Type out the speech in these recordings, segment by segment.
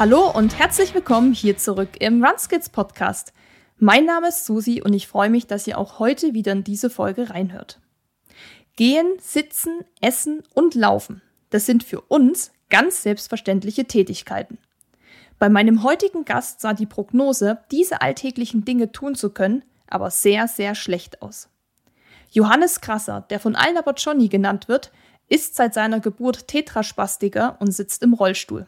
Hallo und herzlich willkommen hier zurück im Runskids Podcast. Mein Name ist Susi und ich freue mich, dass ihr auch heute wieder in diese Folge reinhört. Gehen, sitzen, essen und laufen. Das sind für uns ganz selbstverständliche Tätigkeiten. Bei meinem heutigen Gast sah die Prognose, diese alltäglichen Dinge tun zu können, aber sehr, sehr schlecht aus. Johannes Krasser, der von allen aber Johnny genannt wird, ist seit seiner Geburt Tetraspastiker und sitzt im Rollstuhl.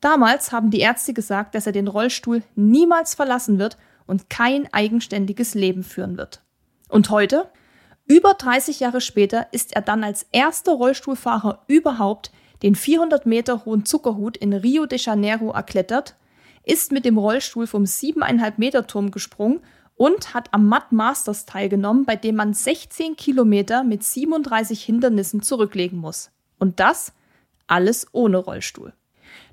Damals haben die Ärzte gesagt, dass er den Rollstuhl niemals verlassen wird und kein eigenständiges Leben führen wird. Und heute, über 30 Jahre später, ist er dann als erster Rollstuhlfahrer überhaupt den 400 Meter hohen Zuckerhut in Rio de Janeiro erklettert, ist mit dem Rollstuhl vom 7,5 Meter Turm gesprungen und hat am Mud Masters teilgenommen, bei dem man 16 Kilometer mit 37 Hindernissen zurücklegen muss. Und das alles ohne Rollstuhl.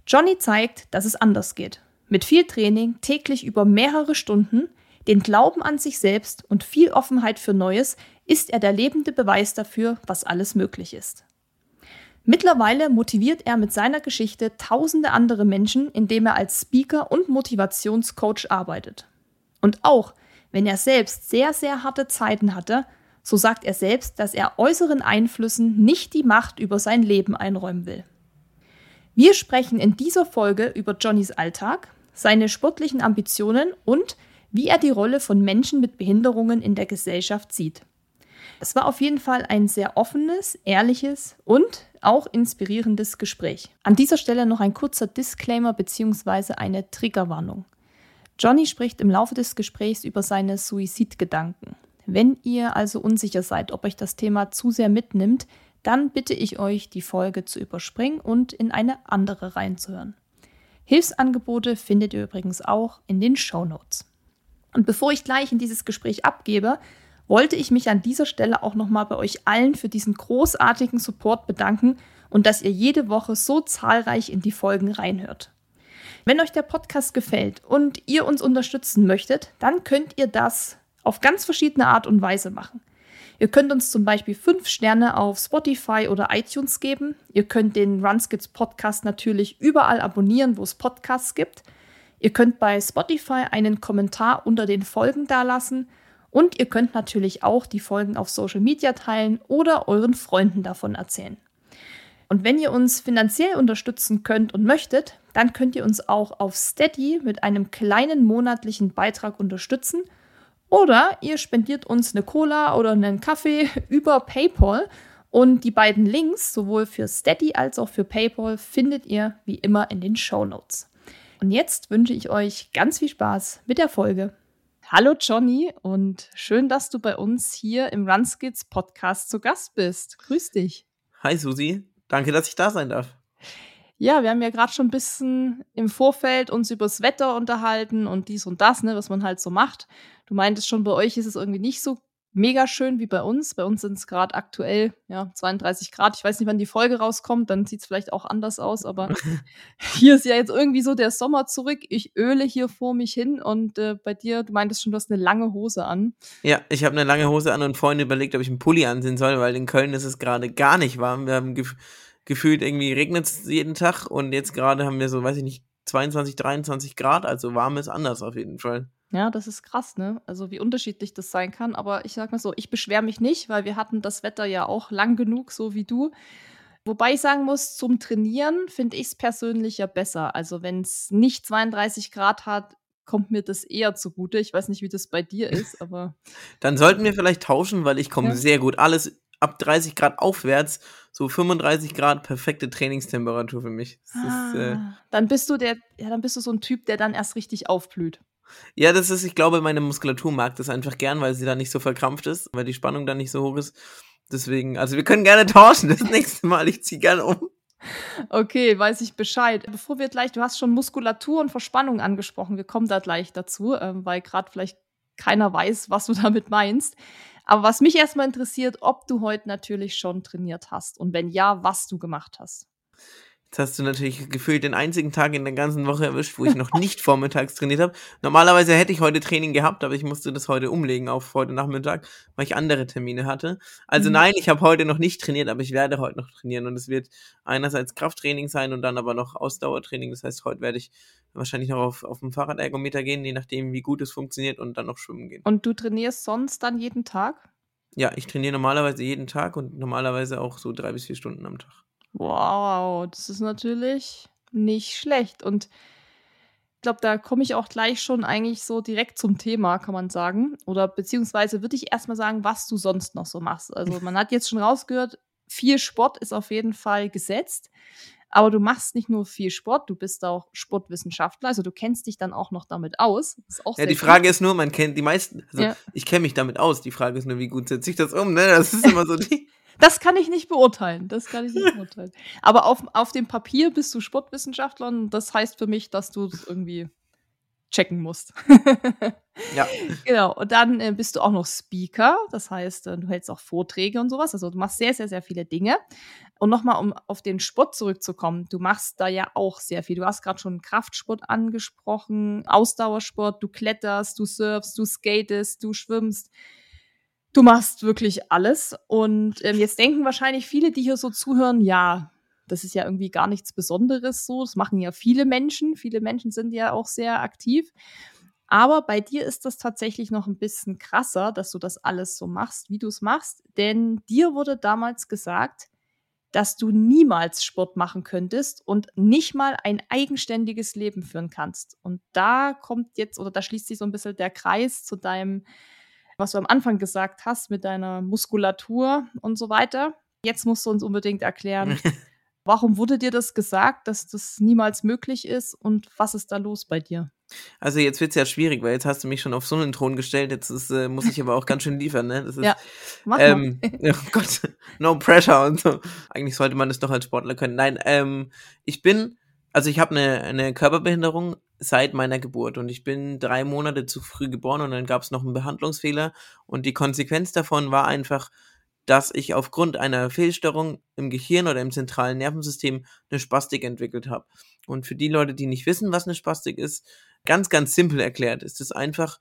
Johnny zeigt, dass es anders geht. Mit viel Training, täglich über mehrere Stunden, den Glauben an sich selbst und viel Offenheit für Neues ist er der lebende Beweis dafür, was alles möglich ist. Mittlerweile motiviert er mit seiner Geschichte tausende andere Menschen, indem er als Speaker und Motivationscoach arbeitet. Und auch wenn er selbst sehr, sehr harte Zeiten hatte, so sagt er selbst, dass er äußeren Einflüssen nicht die Macht über sein Leben einräumen will. Wir sprechen in dieser Folge über Johnnys Alltag, seine sportlichen Ambitionen und wie er die Rolle von Menschen mit Behinderungen in der Gesellschaft sieht. Es war auf jeden Fall ein sehr offenes, ehrliches und auch inspirierendes Gespräch. An dieser Stelle noch ein kurzer Disclaimer bzw. eine Triggerwarnung. Johnny spricht im Laufe des Gesprächs über seine Suizidgedanken. Wenn ihr also unsicher seid, ob euch das Thema zu sehr mitnimmt, dann bitte ich euch, die Folge zu überspringen und in eine andere reinzuhören. Hilfsangebote findet ihr übrigens auch in den Show Notes. Und bevor ich gleich in dieses Gespräch abgebe, wollte ich mich an dieser Stelle auch nochmal bei euch allen für diesen großartigen Support bedanken und dass ihr jede Woche so zahlreich in die Folgen reinhört. Wenn euch der Podcast gefällt und ihr uns unterstützen möchtet, dann könnt ihr das auf ganz verschiedene Art und Weise machen. Ihr könnt uns zum Beispiel fünf Sterne auf Spotify oder iTunes geben. Ihr könnt den Runskits Podcast natürlich überall abonnieren, wo es Podcasts gibt. Ihr könnt bei Spotify einen Kommentar unter den Folgen dalassen. Und ihr könnt natürlich auch die Folgen auf Social Media teilen oder euren Freunden davon erzählen. Und wenn ihr uns finanziell unterstützen könnt und möchtet, dann könnt ihr uns auch auf Steady mit einem kleinen monatlichen Beitrag unterstützen – oder ihr spendiert uns eine Cola oder einen Kaffee über PayPal. Und die beiden Links, sowohl für Steady als auch für PayPal, findet ihr wie immer in den Show Notes. Und jetzt wünsche ich euch ganz viel Spaß mit der Folge. Hallo Johnny und schön, dass du bei uns hier im Runskids Podcast zu Gast bist. Grüß dich. Hi Susi, danke, dass ich da sein darf. Ja, wir haben ja gerade schon ein bisschen im Vorfeld uns übers Wetter unterhalten und dies und das, ne, was man halt so macht. Du meintest schon, bei euch ist es irgendwie nicht so mega schön wie bei uns. Bei uns sind es gerade aktuell ja 32 Grad. Ich weiß nicht, wann die Folge rauskommt, dann sieht es vielleicht auch anders aus, aber hier ist ja jetzt irgendwie so der Sommer zurück. Ich öle hier vor mich hin und äh, bei dir, du meintest schon, du hast eine lange Hose an. Ja, ich habe eine lange Hose an und vorhin überlegt, ob ich einen Pulli anziehen soll, weil in Köln ist es gerade gar nicht warm. Wir haben gef gefühlt irgendwie regnet es jeden Tag und jetzt gerade haben wir so, weiß ich nicht, 22, 23 Grad, also warm ist anders auf jeden Fall. Ja, das ist krass, ne? Also wie unterschiedlich das sein kann. Aber ich sag mal so, ich beschwere mich nicht, weil wir hatten das Wetter ja auch lang genug, so wie du. Wobei ich sagen muss, zum Trainieren finde ich es persönlich ja besser. Also wenn es nicht 32 Grad hat, kommt mir das eher zugute. Ich weiß nicht, wie das bei dir ist, aber. Dann sollten wir vielleicht tauschen, weil ich komme ja. sehr gut. Alles ab 30 Grad aufwärts, so 35 Grad perfekte Trainingstemperatur für mich. Ah, ist, äh, dann bist du der, ja, dann bist du so ein Typ, der dann erst richtig aufblüht. Ja, das ist, ich glaube, meine Muskulatur mag das einfach gern, weil sie da nicht so verkrampft ist, weil die Spannung da nicht so hoch ist. Deswegen, also wir können gerne tauschen das nächste Mal. Ich ziehe gerne um. Okay, weiß ich Bescheid. Bevor wir gleich, du hast schon Muskulatur und Verspannung angesprochen, wir kommen da gleich dazu, ähm, weil gerade vielleicht keiner weiß, was du damit meinst. Aber was mich erstmal interessiert, ob du heute natürlich schon trainiert hast und wenn ja, was du gemacht hast. Jetzt hast du natürlich gefühlt den einzigen Tag in der ganzen Woche erwischt, wo ich noch nicht vormittags trainiert habe. Normalerweise hätte ich heute Training gehabt, aber ich musste das heute umlegen auf heute Nachmittag, weil ich andere Termine hatte. Also mhm. nein, ich habe heute noch nicht trainiert, aber ich werde heute noch trainieren und es wird einerseits Krafttraining sein und dann aber noch Ausdauertraining. Das heißt, heute werde ich wahrscheinlich noch auf, auf dem Fahrradergometer gehen, je nachdem, wie gut es funktioniert und dann noch schwimmen gehen. Und du trainierst sonst dann jeden Tag? Ja, ich trainiere normalerweise jeden Tag und normalerweise auch so drei bis vier Stunden am Tag. Wow, das ist natürlich nicht schlecht. Und ich glaube, da komme ich auch gleich schon eigentlich so direkt zum Thema, kann man sagen. Oder beziehungsweise würde ich erstmal sagen, was du sonst noch so machst. Also man hat jetzt schon rausgehört, viel Sport ist auf jeden Fall gesetzt. Aber du machst nicht nur viel Sport, du bist auch Sportwissenschaftler, also du kennst dich dann auch noch damit aus. ja, die Frage gut. ist nur, man kennt die meisten, also ja. ich kenne mich damit aus. Die Frage ist nur, wie gut setze ich das um, ne? Das ist immer so die. Das kann ich nicht beurteilen. Das kann ich nicht beurteilen. Aber auf, auf dem Papier bist du Sportwissenschaftler und das heißt für mich, dass du das irgendwie checken musst. ja. Genau. Und dann äh, bist du auch noch Speaker. Das heißt, äh, du hältst auch Vorträge und sowas. Also du machst sehr, sehr, sehr viele Dinge. Und nochmal, um auf den Sport zurückzukommen, du machst da ja auch sehr viel. Du hast gerade schon Kraftsport angesprochen, Ausdauersport, du kletterst, du surfst, du skatest, du schwimmst. Du machst wirklich alles. Und ähm, jetzt denken wahrscheinlich viele, die hier so zuhören, ja, das ist ja irgendwie gar nichts Besonderes so. Das machen ja viele Menschen. Viele Menschen sind ja auch sehr aktiv. Aber bei dir ist das tatsächlich noch ein bisschen krasser, dass du das alles so machst, wie du es machst. Denn dir wurde damals gesagt, dass du niemals Sport machen könntest und nicht mal ein eigenständiges Leben führen kannst. Und da kommt jetzt, oder da schließt sich so ein bisschen der Kreis zu deinem was du am Anfang gesagt hast mit deiner Muskulatur und so weiter. Jetzt musst du uns unbedingt erklären, warum wurde dir das gesagt, dass das niemals möglich ist und was ist da los bei dir? Also jetzt wird es ja schwierig, weil jetzt hast du mich schon auf so einen Thron gestellt, jetzt ist, äh, muss ich aber auch ganz schön liefern, ne? Ist, ja, mach ähm, oh Gott, no pressure und so. Eigentlich sollte man das doch als Sportler können. Nein, ähm, ich bin, also ich habe eine, eine Körperbehinderung, seit meiner Geburt und ich bin drei Monate zu früh geboren und dann gab es noch einen Behandlungsfehler und die Konsequenz davon war einfach, dass ich aufgrund einer Fehlstörung im Gehirn oder im zentralen Nervensystem eine Spastik entwickelt habe. Und für die Leute, die nicht wissen, was eine Spastik ist, ganz, ganz simpel erklärt, ist es einfach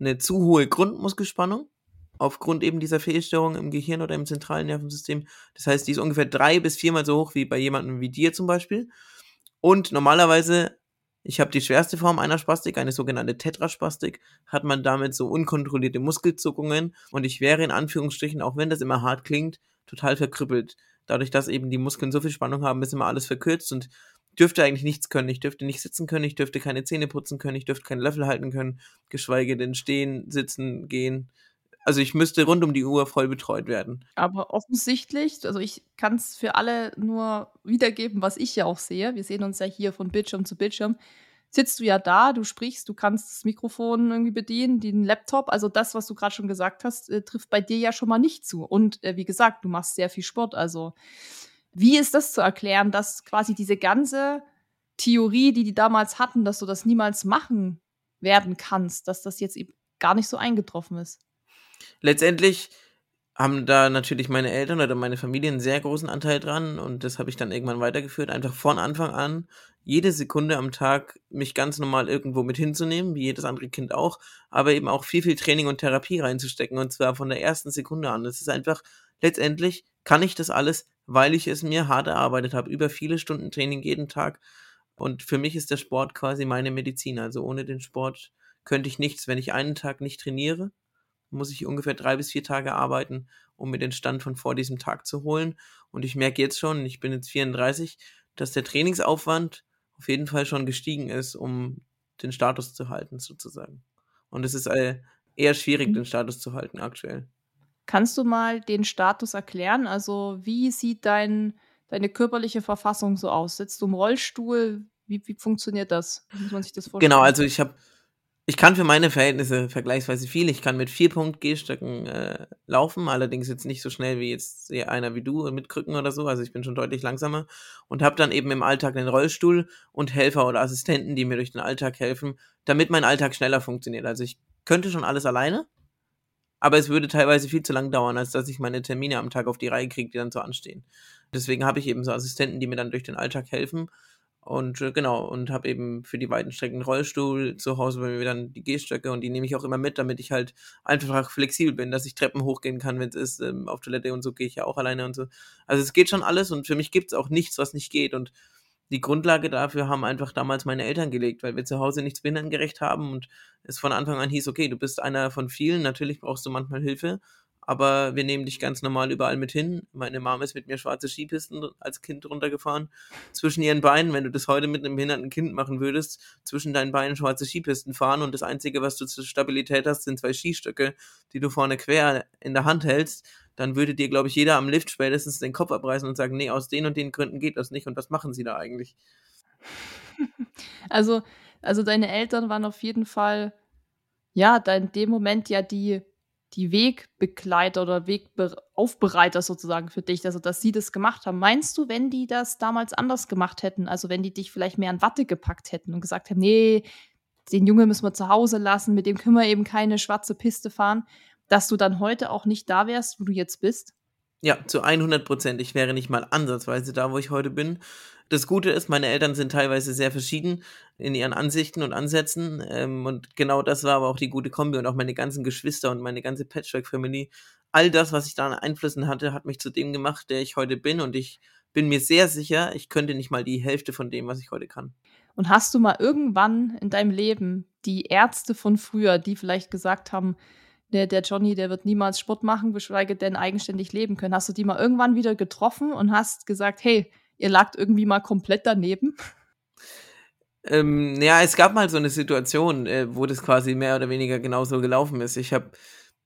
eine zu hohe Grundmuskelspannung aufgrund eben dieser Fehlstörung im Gehirn oder im zentralen Nervensystem. Das heißt, die ist ungefähr drei bis viermal so hoch wie bei jemandem wie dir zum Beispiel. Und normalerweise ich habe die schwerste Form einer Spastik, eine sogenannte Tetraspastik, hat man damit so unkontrollierte Muskelzuckungen und ich wäre in Anführungsstrichen, auch wenn das immer hart klingt, total verkrüppelt. Dadurch, dass eben die Muskeln so viel Spannung haben, ist immer alles verkürzt und dürfte eigentlich nichts können. Ich dürfte nicht sitzen können, ich dürfte keine Zähne putzen können, ich dürfte keinen Löffel halten können, geschweige denn stehen, sitzen, gehen. Also ich müsste rund um die Uhr voll betreut werden. Aber offensichtlich, also ich kann es für alle nur wiedergeben, was ich ja auch sehe. Wir sehen uns ja hier von Bildschirm zu Bildschirm. Sitzt du ja da, du sprichst, du kannst das Mikrofon irgendwie bedienen, den Laptop. Also das, was du gerade schon gesagt hast, äh, trifft bei dir ja schon mal nicht zu. Und äh, wie gesagt, du machst sehr viel Sport. Also wie ist das zu erklären, dass quasi diese ganze Theorie, die die damals hatten, dass du das niemals machen werden kannst, dass das jetzt eben gar nicht so eingetroffen ist? Letztendlich haben da natürlich meine Eltern oder meine Familie einen sehr großen Anteil dran und das habe ich dann irgendwann weitergeführt, einfach von Anfang an jede Sekunde am Tag mich ganz normal irgendwo mit hinzunehmen, wie jedes andere Kind auch, aber eben auch viel, viel Training und Therapie reinzustecken und zwar von der ersten Sekunde an. Es ist einfach, letztendlich kann ich das alles, weil ich es mir hart erarbeitet habe, über viele Stunden Training jeden Tag und für mich ist der Sport quasi meine Medizin, also ohne den Sport könnte ich nichts, wenn ich einen Tag nicht trainiere, muss ich ungefähr drei bis vier Tage arbeiten, um mir den Stand von vor diesem Tag zu holen. Und ich merke jetzt schon, ich bin jetzt 34, dass der Trainingsaufwand auf jeden Fall schon gestiegen ist, um den Status zu halten, sozusagen. Und es ist äh, eher schwierig, mhm. den Status zu halten aktuell. Kannst du mal den Status erklären? Also, wie sieht dein, deine körperliche Verfassung so aus? Sitzt du im Rollstuhl? Wie, wie funktioniert das? Muss man sich das vorstellen? Genau, also ich habe ich kann für meine Verhältnisse vergleichsweise viel. Ich kann mit vier Punkt Gehstöcken äh, laufen, allerdings jetzt nicht so schnell wie jetzt einer wie du mit Krücken oder so. Also ich bin schon deutlich langsamer und habe dann eben im Alltag einen Rollstuhl und Helfer oder Assistenten, die mir durch den Alltag helfen, damit mein Alltag schneller funktioniert. Also ich könnte schon alles alleine, aber es würde teilweise viel zu lang dauern, als dass ich meine Termine am Tag auf die Reihe kriege, die dann so anstehen. Deswegen habe ich eben so Assistenten, die mir dann durch den Alltag helfen. Und äh, genau, und habe eben für die weiten Strecken Rollstuhl zu Hause bei mir dann die Gehstöcke und die nehme ich auch immer mit, damit ich halt einfach flexibel bin, dass ich Treppen hochgehen kann, wenn es ist, ähm, auf Toilette und so gehe ich ja auch alleine und so. Also es geht schon alles und für mich gibt es auch nichts, was nicht geht. Und die Grundlage dafür haben einfach damals meine Eltern gelegt, weil wir zu Hause nichts behindertengerecht haben und es von Anfang an hieß, okay, du bist einer von vielen, natürlich brauchst du manchmal Hilfe, aber wir nehmen dich ganz normal überall mit hin. Meine Mom ist mit mir schwarze Skipisten als Kind runtergefahren. Zwischen ihren Beinen, wenn du das heute mit einem behinderten Kind machen würdest, zwischen deinen Beinen schwarze Skipisten fahren und das Einzige, was du zur Stabilität hast, sind zwei Skistöcke, die du vorne quer in der Hand hältst, dann würde dir, glaube ich, jeder am Lift spätestens den Kopf abreißen und sagen, nee, aus den und den Gründen geht das nicht und was machen sie da eigentlich? Also, also deine Eltern waren auf jeden Fall, ja, da in dem Moment ja die die Wegbegleiter oder Wegaufbereiter sozusagen für dich, also dass sie das gemacht haben. Meinst du, wenn die das damals anders gemacht hätten, also wenn die dich vielleicht mehr an Watte gepackt hätten und gesagt hätten, nee, den Junge müssen wir zu Hause lassen, mit dem können wir eben keine schwarze Piste fahren, dass du dann heute auch nicht da wärst, wo du jetzt bist? Ja, zu 100 Prozent. Ich wäre nicht mal ansatzweise da, wo ich heute bin. Das Gute ist, meine Eltern sind teilweise sehr verschieden in ihren Ansichten und Ansätzen. Ähm, und genau das war aber auch die gute Kombi und auch meine ganzen Geschwister und meine ganze Patchwork-Family. All das, was ich da an Einflüssen hatte, hat mich zu dem gemacht, der ich heute bin. Und ich bin mir sehr sicher, ich könnte nicht mal die Hälfte von dem, was ich heute kann. Und hast du mal irgendwann in deinem Leben die Ärzte von früher, die vielleicht gesagt haben, der, der Johnny, der wird niemals Sport machen, geschweige denn eigenständig leben können. Hast du die mal irgendwann wieder getroffen und hast gesagt, hey, ihr lagt irgendwie mal komplett daneben? Ähm, ja, es gab mal so eine Situation, äh, wo das quasi mehr oder weniger genauso gelaufen ist. Ich habe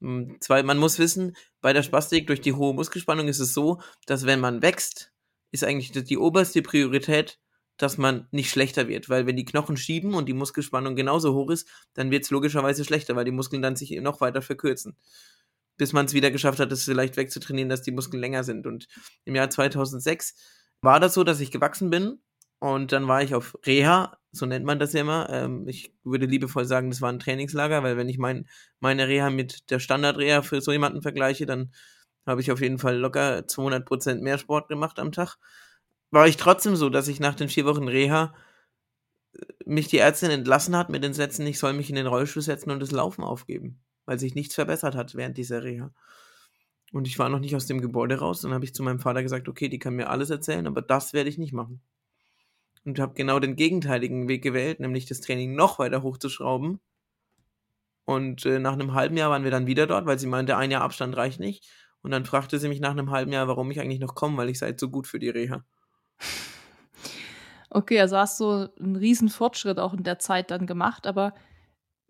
hm, zwei, man muss wissen, bei der Spastik durch die hohe Muskelspannung ist es so, dass wenn man wächst, ist eigentlich die oberste Priorität, dass man nicht schlechter wird, weil wenn die Knochen schieben und die Muskelspannung genauso hoch ist, dann wird es logischerweise schlechter, weil die Muskeln dann sich noch weiter verkürzen. Bis man es wieder geschafft hat, es vielleicht wegzutrainieren, dass die Muskeln länger sind. Und im Jahr 2006 war das so, dass ich gewachsen bin und dann war ich auf Reha, so nennt man das ja immer. Ähm, ich würde liebevoll sagen, das war ein Trainingslager, weil wenn ich mein, meine Reha mit der Standard-Reha für so jemanden vergleiche, dann habe ich auf jeden Fall locker 200% mehr Sport gemacht am Tag. War ich trotzdem so, dass ich nach den vier Wochen Reha äh, mich die Ärztin entlassen hat mit den Sätzen, ich soll mich in den Rollstuhl setzen und das Laufen aufgeben, weil sich nichts verbessert hat während dieser Reha. Und ich war noch nicht aus dem Gebäude raus. Dann habe ich zu meinem Vater gesagt, okay, die kann mir alles erzählen, aber das werde ich nicht machen. Und habe genau den gegenteiligen Weg gewählt, nämlich das Training noch weiter hochzuschrauben. Und äh, nach einem halben Jahr waren wir dann wieder dort, weil sie meinte, ein Jahr Abstand reicht nicht. Und dann fragte sie mich nach einem halben Jahr, warum ich eigentlich noch komme, weil ich sei so gut für die Reha. Okay, also hast du einen riesen Fortschritt auch in der Zeit dann gemacht, aber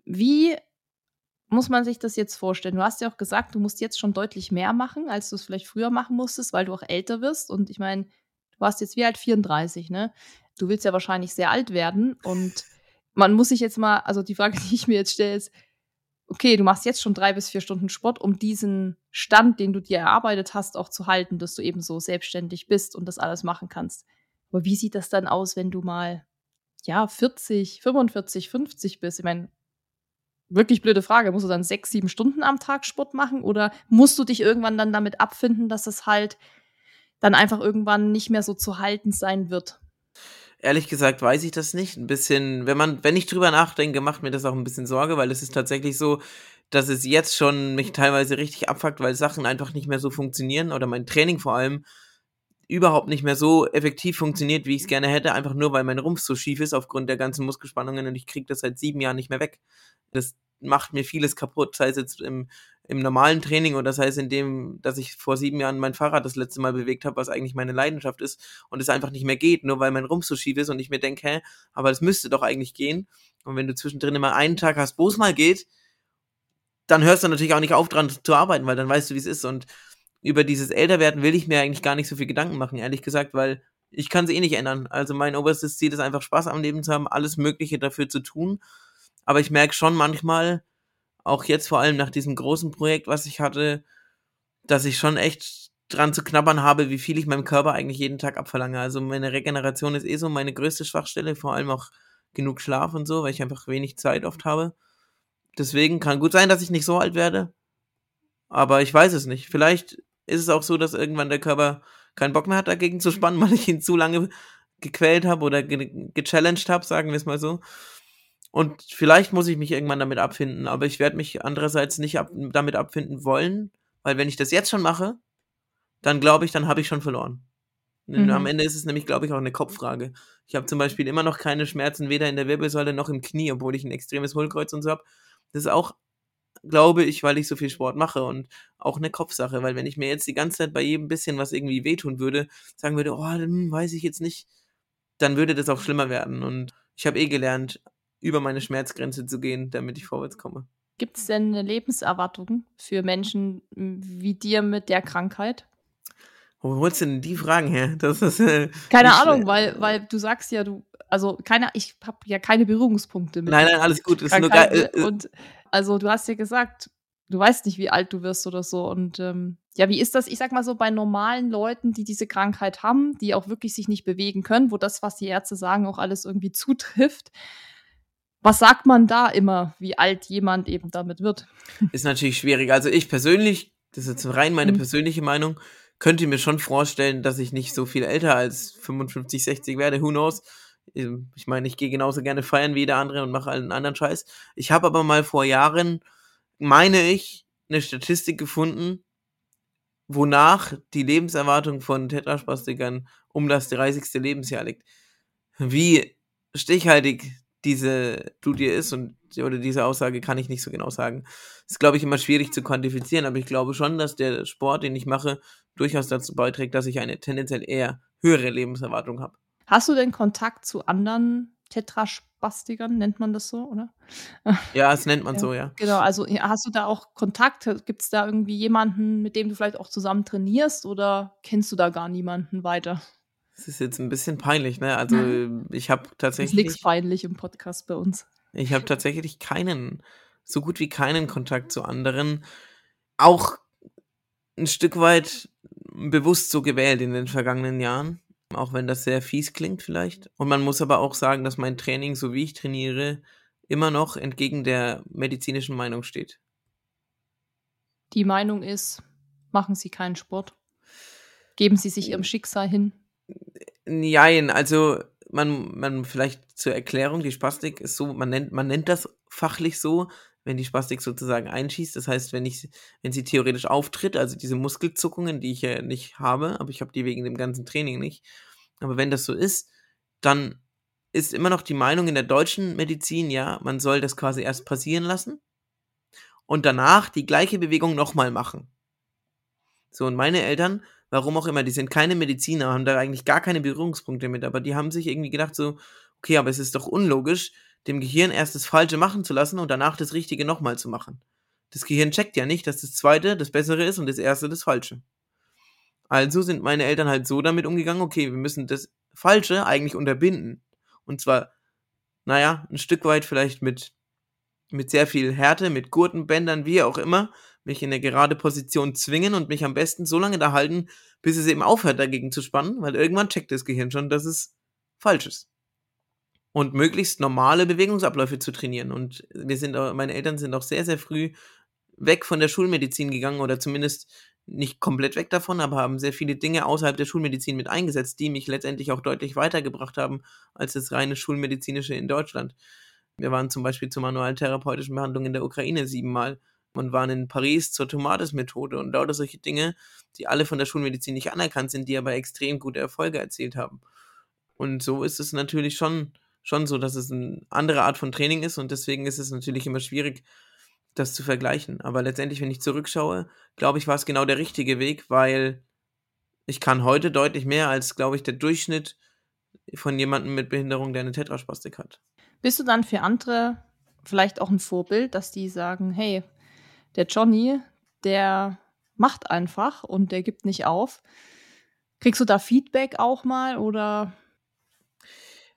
wie muss man sich das jetzt vorstellen? Du hast ja auch gesagt, du musst jetzt schon deutlich mehr machen, als du es vielleicht früher machen musstest, weil du auch älter wirst. Und ich meine, du warst jetzt wie alt 34, ne? Du willst ja wahrscheinlich sehr alt werden. Und man muss sich jetzt mal, also die Frage, die ich mir jetzt stelle, ist, okay, du machst jetzt schon drei bis vier Stunden Sport, um diesen Stand, den du dir erarbeitet hast, auch zu halten, dass du eben so selbstständig bist und das alles machen kannst. Aber wie sieht das dann aus, wenn du mal, ja, 40, 45, 50 bist? Ich meine, wirklich blöde Frage. Musst du dann sechs, sieben Stunden am Tag Sport machen oder musst du dich irgendwann dann damit abfinden, dass es halt dann einfach irgendwann nicht mehr so zu halten sein wird? Ehrlich gesagt weiß ich das nicht. Ein bisschen, wenn man, wenn ich drüber nachdenke, macht mir das auch ein bisschen Sorge, weil es ist tatsächlich so, dass es jetzt schon mich teilweise richtig abfuckt, weil Sachen einfach nicht mehr so funktionieren oder mein Training vor allem überhaupt nicht mehr so effektiv funktioniert, wie ich es gerne hätte, einfach nur weil mein Rumpf so schief ist aufgrund der ganzen Muskelspannungen und ich kriege das seit sieben Jahren nicht mehr weg. Das macht mir vieles kaputt, sei es jetzt im, im normalen Training oder sei es in dem, dass ich vor sieben Jahren mein Fahrrad das letzte Mal bewegt habe, was eigentlich meine Leidenschaft ist und es einfach nicht mehr geht, nur weil mein Rumpf so schief ist und ich mir denke, hä, aber es müsste doch eigentlich gehen. Und wenn du zwischendrin immer einen Tag hast, wo es mal geht, dann hörst du natürlich auch nicht auf dran zu arbeiten, weil dann weißt du, wie es ist. Und über dieses Älterwerden will ich mir eigentlich gar nicht so viel Gedanken machen, ehrlich gesagt, weil ich kann es eh nicht ändern. Also mein oberstes Ziel ist einfach Spaß am Leben zu haben, alles Mögliche dafür zu tun. Aber ich merke schon manchmal, auch jetzt vor allem nach diesem großen Projekt, was ich hatte, dass ich schon echt dran zu knabbern habe, wie viel ich meinem Körper eigentlich jeden Tag abverlange. Also meine Regeneration ist eh so meine größte Schwachstelle, vor allem auch genug Schlaf und so, weil ich einfach wenig Zeit oft habe. Deswegen kann gut sein, dass ich nicht so alt werde. Aber ich weiß es nicht. Vielleicht ist es auch so, dass irgendwann der Körper keinen Bock mehr hat, dagegen zu spannen, weil ich ihn zu lange gequält habe oder ge gechallenged habe, sagen wir es mal so. Und vielleicht muss ich mich irgendwann damit abfinden, aber ich werde mich andererseits nicht ab damit abfinden wollen, weil wenn ich das jetzt schon mache, dann glaube ich, dann habe ich schon verloren. Mhm. Am Ende ist es nämlich, glaube ich, auch eine Kopffrage. Ich habe zum Beispiel immer noch keine Schmerzen, weder in der Wirbelsäule noch im Knie, obwohl ich ein extremes Hohlkreuz und so habe. Das ist auch, glaube ich, weil ich so viel Sport mache und auch eine Kopfsache, weil wenn ich mir jetzt die ganze Zeit bei jedem bisschen was irgendwie wehtun würde, sagen würde, oh, dann weiß ich jetzt nicht, dann würde das auch schlimmer werden. Und ich habe eh gelernt, über meine Schmerzgrenze zu gehen, damit ich vorwärts komme. Gibt es denn eine Lebenserwartung für Menschen wie dir mit der Krankheit? Wo holst du denn die Fragen her? Das ist, äh, keine Ahnung, weil, weil du sagst ja, du, also keine, ich habe ja keine Berührungspunkte mit. Nein, nein, alles gut. Ist nur geil, äh, und also du hast ja gesagt, du weißt nicht, wie alt du wirst oder so. Und ähm, ja, wie ist das, ich sag mal so, bei normalen Leuten, die diese Krankheit haben, die auch wirklich sich nicht bewegen können, wo das, was die Ärzte sagen, auch alles irgendwie zutrifft. Was sagt man da immer, wie alt jemand eben damit wird? Ist natürlich schwierig. Also ich persönlich, das ist jetzt rein meine mhm. persönliche Meinung, könnte mir schon vorstellen, dass ich nicht so viel älter als 55, 60 werde. Who knows? Ähm, ich meine, ich gehe genauso gerne feiern wie jeder andere und mache allen anderen Scheiß. Ich habe aber mal vor Jahren, meine ich, eine Statistik gefunden, wonach die Lebenserwartung von Tetraspastikern um das 30. Lebensjahr liegt. Wie stichhaltig diese Studie ist und oder diese Aussage kann ich nicht so genau sagen. Ist, glaube ich, immer schwierig zu quantifizieren, aber ich glaube schon, dass der Sport, den ich mache, durchaus dazu beiträgt, dass ich eine tendenziell eher höhere Lebenserwartung habe. Hast du denn Kontakt zu anderen Tetraspastikern, nennt man das so, oder? Ja, es nennt man so, ja. Genau, also hast du da auch Kontakt? Gibt es da irgendwie jemanden, mit dem du vielleicht auch zusammen trainierst oder kennst du da gar niemanden weiter? Das ist jetzt ein bisschen peinlich, ne? Also ich habe tatsächlich. Ist nichts peinlich im Podcast bei uns. Ich habe tatsächlich keinen, so gut wie keinen Kontakt zu anderen. Auch ein Stück weit bewusst so gewählt in den vergangenen Jahren. Auch wenn das sehr fies klingt vielleicht. Und man muss aber auch sagen, dass mein Training, so wie ich trainiere, immer noch entgegen der medizinischen Meinung steht. Die Meinung ist, machen Sie keinen Sport. Geben Sie sich Ihrem Schicksal hin. Nein, also man, man vielleicht zur Erklärung, die Spastik ist so, man nennt, man nennt das fachlich so, wenn die Spastik sozusagen einschießt. Das heißt, wenn ich, wenn sie theoretisch auftritt, also diese Muskelzuckungen, die ich ja nicht habe, aber ich habe die wegen dem ganzen Training nicht. Aber wenn das so ist, dann ist immer noch die Meinung in der deutschen Medizin, ja, man soll das quasi erst passieren lassen und danach die gleiche Bewegung nochmal machen. So, und meine Eltern warum auch immer, die sind keine Mediziner, haben da eigentlich gar keine Berührungspunkte mit, aber die haben sich irgendwie gedacht so, okay, aber es ist doch unlogisch, dem Gehirn erst das Falsche machen zu lassen und danach das Richtige nochmal zu machen. Das Gehirn checkt ja nicht, dass das Zweite das Bessere ist und das Erste das Falsche. Also sind meine Eltern halt so damit umgegangen, okay, wir müssen das Falsche eigentlich unterbinden. Und zwar, naja, ein Stück weit vielleicht mit, mit sehr viel Härte, mit Gurtenbändern, wie auch immer, mich in eine gerade Position zwingen und mich am besten so lange da halten, bis es eben aufhört, dagegen zu spannen, weil irgendwann checkt das Gehirn schon, dass es falsch ist. Und möglichst normale Bewegungsabläufe zu trainieren. Und wir sind, meine Eltern sind auch sehr, sehr früh weg von der Schulmedizin gegangen oder zumindest nicht komplett weg davon, aber haben sehr viele Dinge außerhalb der Schulmedizin mit eingesetzt, die mich letztendlich auch deutlich weitergebracht haben als das reine Schulmedizinische in Deutschland. Wir waren zum Beispiel zur manuellen therapeutischen Behandlung in der Ukraine siebenmal und waren in Paris zur Tomates-Methode und lauter solche Dinge, die alle von der Schulmedizin nicht anerkannt sind, die aber extrem gute Erfolge erzielt haben. Und so ist es natürlich schon, schon so, dass es eine andere Art von Training ist und deswegen ist es natürlich immer schwierig, das zu vergleichen. Aber letztendlich, wenn ich zurückschaue, glaube ich, war es genau der richtige Weg, weil ich kann heute deutlich mehr als, glaube ich, der Durchschnitt von jemandem mit Behinderung, der eine Tetraspastik hat. Bist du dann für andere vielleicht auch ein Vorbild, dass die sagen, hey, der Johnny, der macht einfach und der gibt nicht auf. Kriegst du da Feedback auch mal oder?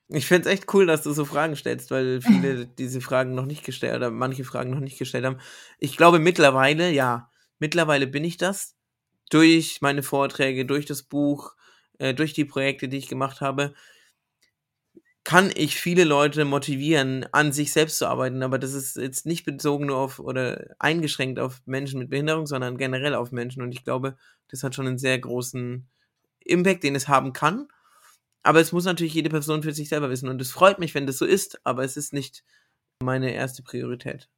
Ich finde es echt cool, dass du so Fragen stellst, weil viele diese Fragen noch nicht gestellt oder manche Fragen noch nicht gestellt haben. Ich glaube mittlerweile, ja, mittlerweile bin ich das durch meine Vorträge, durch das Buch, äh, durch die Projekte, die ich gemacht habe kann ich viele Leute motivieren, an sich selbst zu arbeiten, aber das ist jetzt nicht bezogen nur auf oder eingeschränkt auf Menschen mit Behinderung, sondern generell auf Menschen. Und ich glaube, das hat schon einen sehr großen Impact, den es haben kann. Aber es muss natürlich jede Person für sich selber wissen. Und es freut mich, wenn das so ist, aber es ist nicht meine erste Priorität.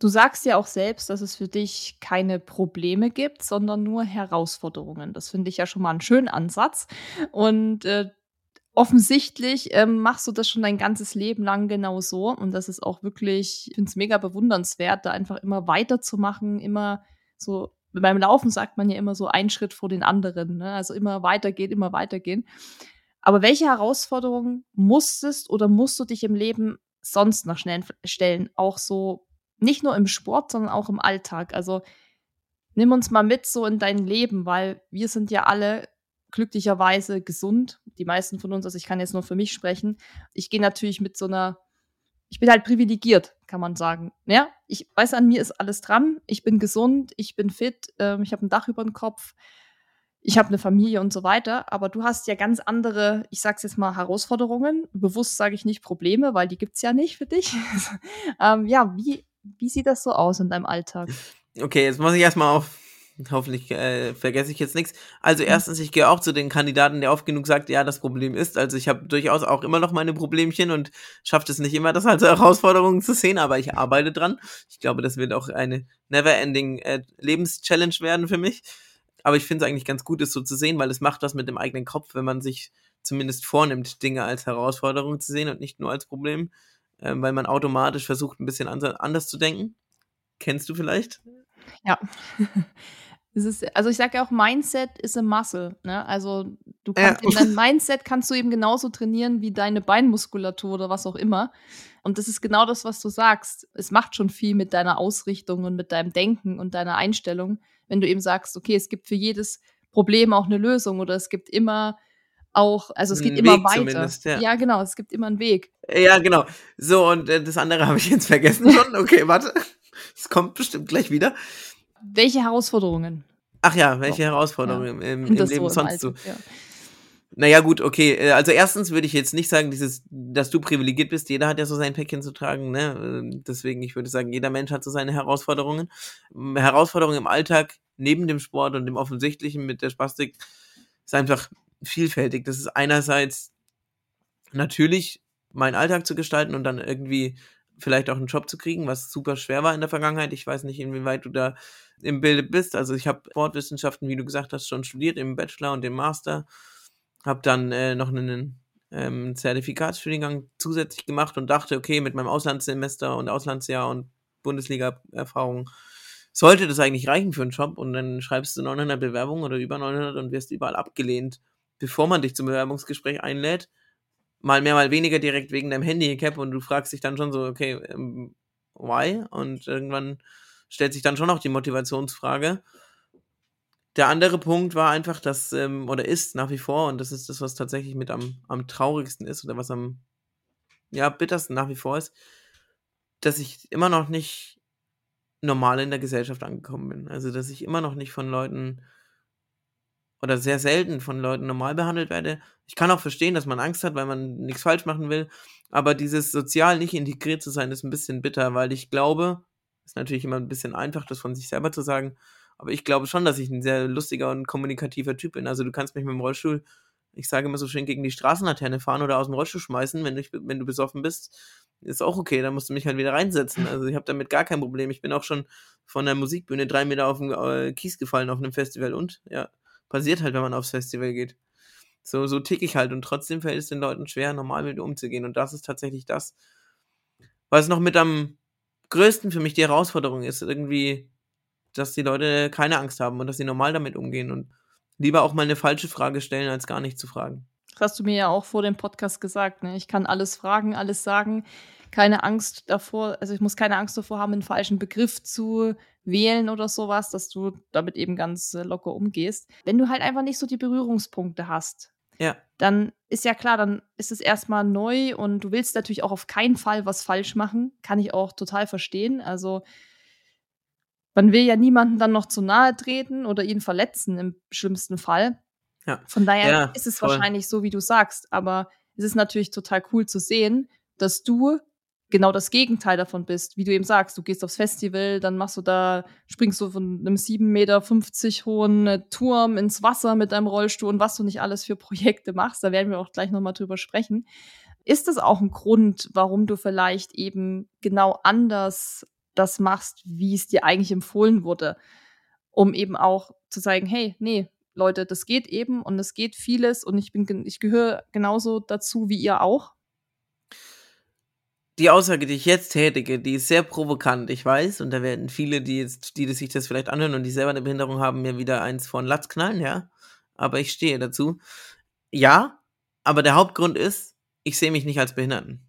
Du sagst ja auch selbst, dass es für dich keine Probleme gibt, sondern nur Herausforderungen. Das finde ich ja schon mal einen schönen Ansatz. Und äh, offensichtlich ähm, machst du das schon dein ganzes Leben lang genau so. Und das ist auch wirklich, ich finde es mega bewundernswert, da einfach immer weiterzumachen, immer so beim Laufen sagt man ja immer so ein Schritt vor den anderen. Ne? Also immer weitergehen, immer weitergehen. Aber welche Herausforderungen musstest oder musst du dich im Leben sonst noch schnell stellen? Auch so nicht nur im Sport, sondern auch im Alltag. Also nimm uns mal mit so in dein Leben, weil wir sind ja alle glücklicherweise gesund. Die meisten von uns, also ich kann jetzt nur für mich sprechen. Ich gehe natürlich mit so einer, ich bin halt privilegiert, kann man sagen. Ja, ich weiß, an mir ist alles dran. Ich bin gesund, ich bin fit, äh, ich habe ein Dach über dem Kopf ich habe eine Familie und so weiter, aber du hast ja ganz andere, ich sag's jetzt mal, Herausforderungen. Bewusst sage ich nicht Probleme, weil die gibt's ja nicht für dich. ähm, ja, wie, wie sieht das so aus in deinem Alltag? Okay, jetzt muss ich erstmal auf. Hoffentlich äh, vergesse ich jetzt nichts. Also mhm. erstens, ich gehe auch zu den Kandidaten, der oft genug sagt, ja, das Problem ist. Also ich habe durchaus auch immer noch meine Problemchen und schafft es nicht immer, das als Herausforderung zu sehen, aber ich arbeite dran. Ich glaube, das wird auch eine never-ending äh, Lebenschallenge werden für mich aber ich finde es eigentlich ganz gut, es so zu sehen, weil es macht was mit dem eigenen Kopf, wenn man sich zumindest vornimmt, Dinge als Herausforderung zu sehen und nicht nur als Problem, äh, weil man automatisch versucht, ein bisschen anders zu denken. Kennst du vielleicht? Ja. Ist, also ich sage ja auch, Mindset ist a Muscle. Ne? Also du kannst ja. dein Mindset kannst du eben genauso trainieren wie deine Beinmuskulatur oder was auch immer. Und das ist genau das, was du sagst. Es macht schon viel mit deiner Ausrichtung und mit deinem Denken und deiner Einstellung wenn du eben sagst, okay, es gibt für jedes Problem auch eine Lösung oder es gibt immer auch, also es geht immer Weg weiter. Ja. ja. genau, es gibt immer einen Weg. Ja, genau. So, und äh, das andere habe ich jetzt vergessen schon. Okay, warte. Es kommt bestimmt gleich wieder. Welche Herausforderungen? Ach ja, welche Herausforderungen ja. im, im Leben so sonst so? Ja. Naja, gut, okay. Äh, also erstens würde ich jetzt nicht sagen, dieses, dass du privilegiert bist. Jeder hat ja so sein Päckchen zu tragen, ne? Äh, deswegen, ich würde sagen, jeder Mensch hat so seine Herausforderungen. Herausforderungen im Alltag, neben dem Sport und dem Offensichtlichen mit der Spastik, ist einfach vielfältig. Das ist einerseits natürlich meinen Alltag zu gestalten und dann irgendwie vielleicht auch einen Job zu kriegen, was super schwer war in der Vergangenheit. Ich weiß nicht, inwieweit du da im Bilde bist. Also ich habe Sportwissenschaften, wie du gesagt hast, schon studiert im Bachelor und im Master habe dann äh, noch einen ähm, Zertifikatsstudiengang zusätzlich gemacht und dachte, okay, mit meinem Auslandssemester und Auslandsjahr und Bundesliga-Erfahrung sollte das eigentlich reichen für einen Job und dann schreibst du 900 Bewerbungen oder über 900 und wirst überall abgelehnt, bevor man dich zum Bewerbungsgespräch einlädt. Mal mehr, mal weniger direkt wegen deinem Handicap und du fragst dich dann schon so, okay, ähm, why? Und irgendwann stellt sich dann schon noch die Motivationsfrage. Der andere Punkt war einfach, dass, ähm, oder ist nach wie vor, und das ist das, was tatsächlich mit am, am traurigsten ist oder was am ja, bittersten nach wie vor ist, dass ich immer noch nicht normal in der Gesellschaft angekommen bin. Also, dass ich immer noch nicht von Leuten oder sehr selten von Leuten normal behandelt werde. Ich kann auch verstehen, dass man Angst hat, weil man nichts falsch machen will, aber dieses sozial nicht integriert zu sein, ist ein bisschen bitter, weil ich glaube, ist natürlich immer ein bisschen einfach, das von sich selber zu sagen, aber ich glaube schon, dass ich ein sehr lustiger und kommunikativer Typ bin. Also du kannst mich mit dem Rollstuhl, ich sage immer so schön, gegen die Straßenlaterne fahren oder aus dem Rollstuhl schmeißen, wenn du, wenn du besoffen bist. Ist auch okay, dann musst du mich halt wieder reinsetzen. Also ich habe damit gar kein Problem. Ich bin auch schon von der Musikbühne drei Meter auf den äh, Kies gefallen auf einem Festival und ja, passiert halt, wenn man aufs Festival geht. So, so tick ich halt und trotzdem fällt es den Leuten schwer, normal mit umzugehen. Und das ist tatsächlich das, was noch mit am größten für mich die Herausforderung ist, irgendwie dass die Leute keine Angst haben und dass sie normal damit umgehen und lieber auch mal eine falsche Frage stellen, als gar nicht zu fragen. Das hast du mir ja auch vor dem Podcast gesagt. Ne? Ich kann alles fragen, alles sagen. Keine Angst davor, also ich muss keine Angst davor haben, einen falschen Begriff zu wählen oder sowas, dass du damit eben ganz äh, locker umgehst. Wenn du halt einfach nicht so die Berührungspunkte hast, ja. dann ist ja klar, dann ist es erstmal neu und du willst natürlich auch auf keinen Fall was falsch machen. Kann ich auch total verstehen. Also man will ja niemanden dann noch zu nahe treten oder ihn verletzen im schlimmsten Fall. Ja. Von daher ja, ist es voll. wahrscheinlich so, wie du sagst. Aber es ist natürlich total cool zu sehen, dass du genau das Gegenteil davon bist. Wie du eben sagst, du gehst aufs Festival, dann machst du da, springst du von einem 7,50 Meter hohen äh, Turm ins Wasser mit deinem Rollstuhl und was du nicht alles für Projekte machst. Da werden wir auch gleich nochmal drüber sprechen. Ist das auch ein Grund, warum du vielleicht eben genau anders das machst, wie es dir eigentlich empfohlen wurde? Um eben auch zu zeigen, hey, nee, Leute, das geht eben und es geht vieles und ich bin, ich gehöre genauso dazu wie ihr auch die Aussage, die ich jetzt tätige, die ist sehr provokant, ich weiß, und da werden viele, die jetzt, die sich das vielleicht anhören und die selber eine Behinderung haben, mir wieder eins von Latz knallen, ja. Aber ich stehe dazu. Ja, aber der Hauptgrund ist, ich sehe mich nicht als Behinderten.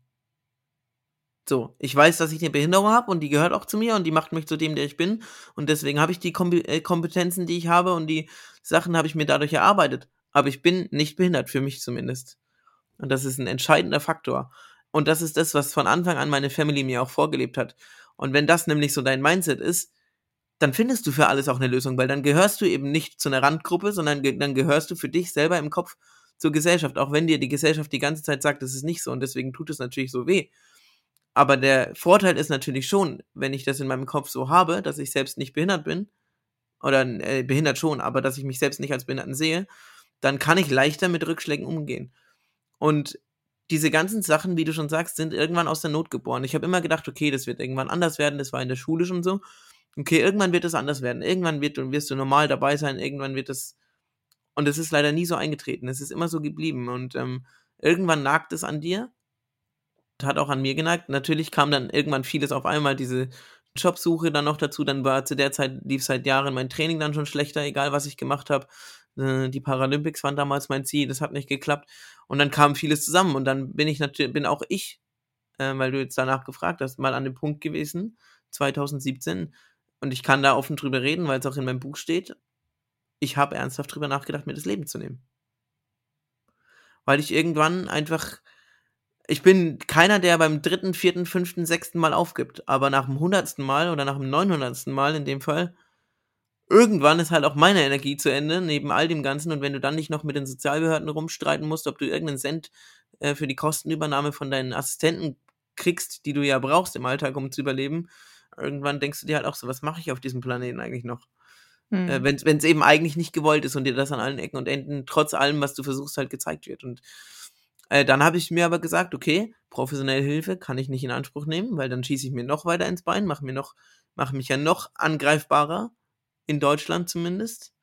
So, ich weiß, dass ich eine Behinderung habe und die gehört auch zu mir und die macht mich zu dem, der ich bin. Und deswegen habe ich die äh, Kompetenzen, die ich habe und die Sachen habe ich mir dadurch erarbeitet. Aber ich bin nicht behindert, für mich zumindest. Und das ist ein entscheidender Faktor. Und das ist das, was von Anfang an meine Family mir auch vorgelebt hat. Und wenn das nämlich so dein Mindset ist, dann findest du für alles auch eine Lösung, weil dann gehörst du eben nicht zu einer Randgruppe, sondern ge dann gehörst du für dich selber im Kopf zur Gesellschaft, auch wenn dir die Gesellschaft die ganze Zeit sagt, das ist nicht so und deswegen tut es natürlich so weh. Aber der Vorteil ist natürlich schon, wenn ich das in meinem Kopf so habe, dass ich selbst nicht behindert bin, oder äh, behindert schon, aber dass ich mich selbst nicht als Behinderten sehe, dann kann ich leichter mit Rückschlägen umgehen. Und diese ganzen Sachen, wie du schon sagst, sind irgendwann aus der Not geboren. Ich habe immer gedacht, okay, das wird irgendwann anders werden, das war in der Schule schon so. Okay, irgendwann wird es anders werden. Irgendwann wird, wirst du normal dabei sein, irgendwann wird es. Und es ist leider nie so eingetreten. Es ist immer so geblieben. Und ähm, irgendwann nagt es an dir. Hat auch an mir genagt. Natürlich kam dann irgendwann vieles auf einmal, diese Jobsuche dann noch dazu. Dann war zu der Zeit, lief seit Jahren mein Training dann schon schlechter, egal was ich gemacht habe. Äh, die Paralympics waren damals mein Ziel, das hat nicht geklappt. Und dann kam vieles zusammen und dann bin ich natürlich, bin auch ich, äh, weil du jetzt danach gefragt hast, mal an dem Punkt gewesen, 2017. Und ich kann da offen drüber reden, weil es auch in meinem Buch steht. Ich habe ernsthaft drüber nachgedacht, mir das Leben zu nehmen. Weil ich irgendwann einfach, ich bin keiner, der beim dritten, vierten, fünften, sechsten Mal aufgibt. Aber nach dem hundertsten Mal oder nach dem neunhundertsten Mal in dem Fall, irgendwann ist halt auch meine Energie zu Ende, neben all dem Ganzen. Und wenn du dann nicht noch mit den Sozialbehörden rumstreiten musst, ob du irgendeinen Cent äh, für die Kostenübernahme von deinen Assistenten kriegst, die du ja brauchst im Alltag, um zu überleben, irgendwann denkst du dir halt auch so, was mache ich auf diesem Planeten eigentlich noch? Hm. Äh, wenn es eben eigentlich nicht gewollt ist und dir das an allen Ecken und Enden, trotz allem, was du versuchst, halt gezeigt wird. Und äh, dann habe ich mir aber gesagt, okay, professionelle Hilfe kann ich nicht in Anspruch nehmen, weil dann schieße ich mir noch weiter ins Bein, mache mir noch, mache mich ja noch angreifbarer in Deutschland zumindest.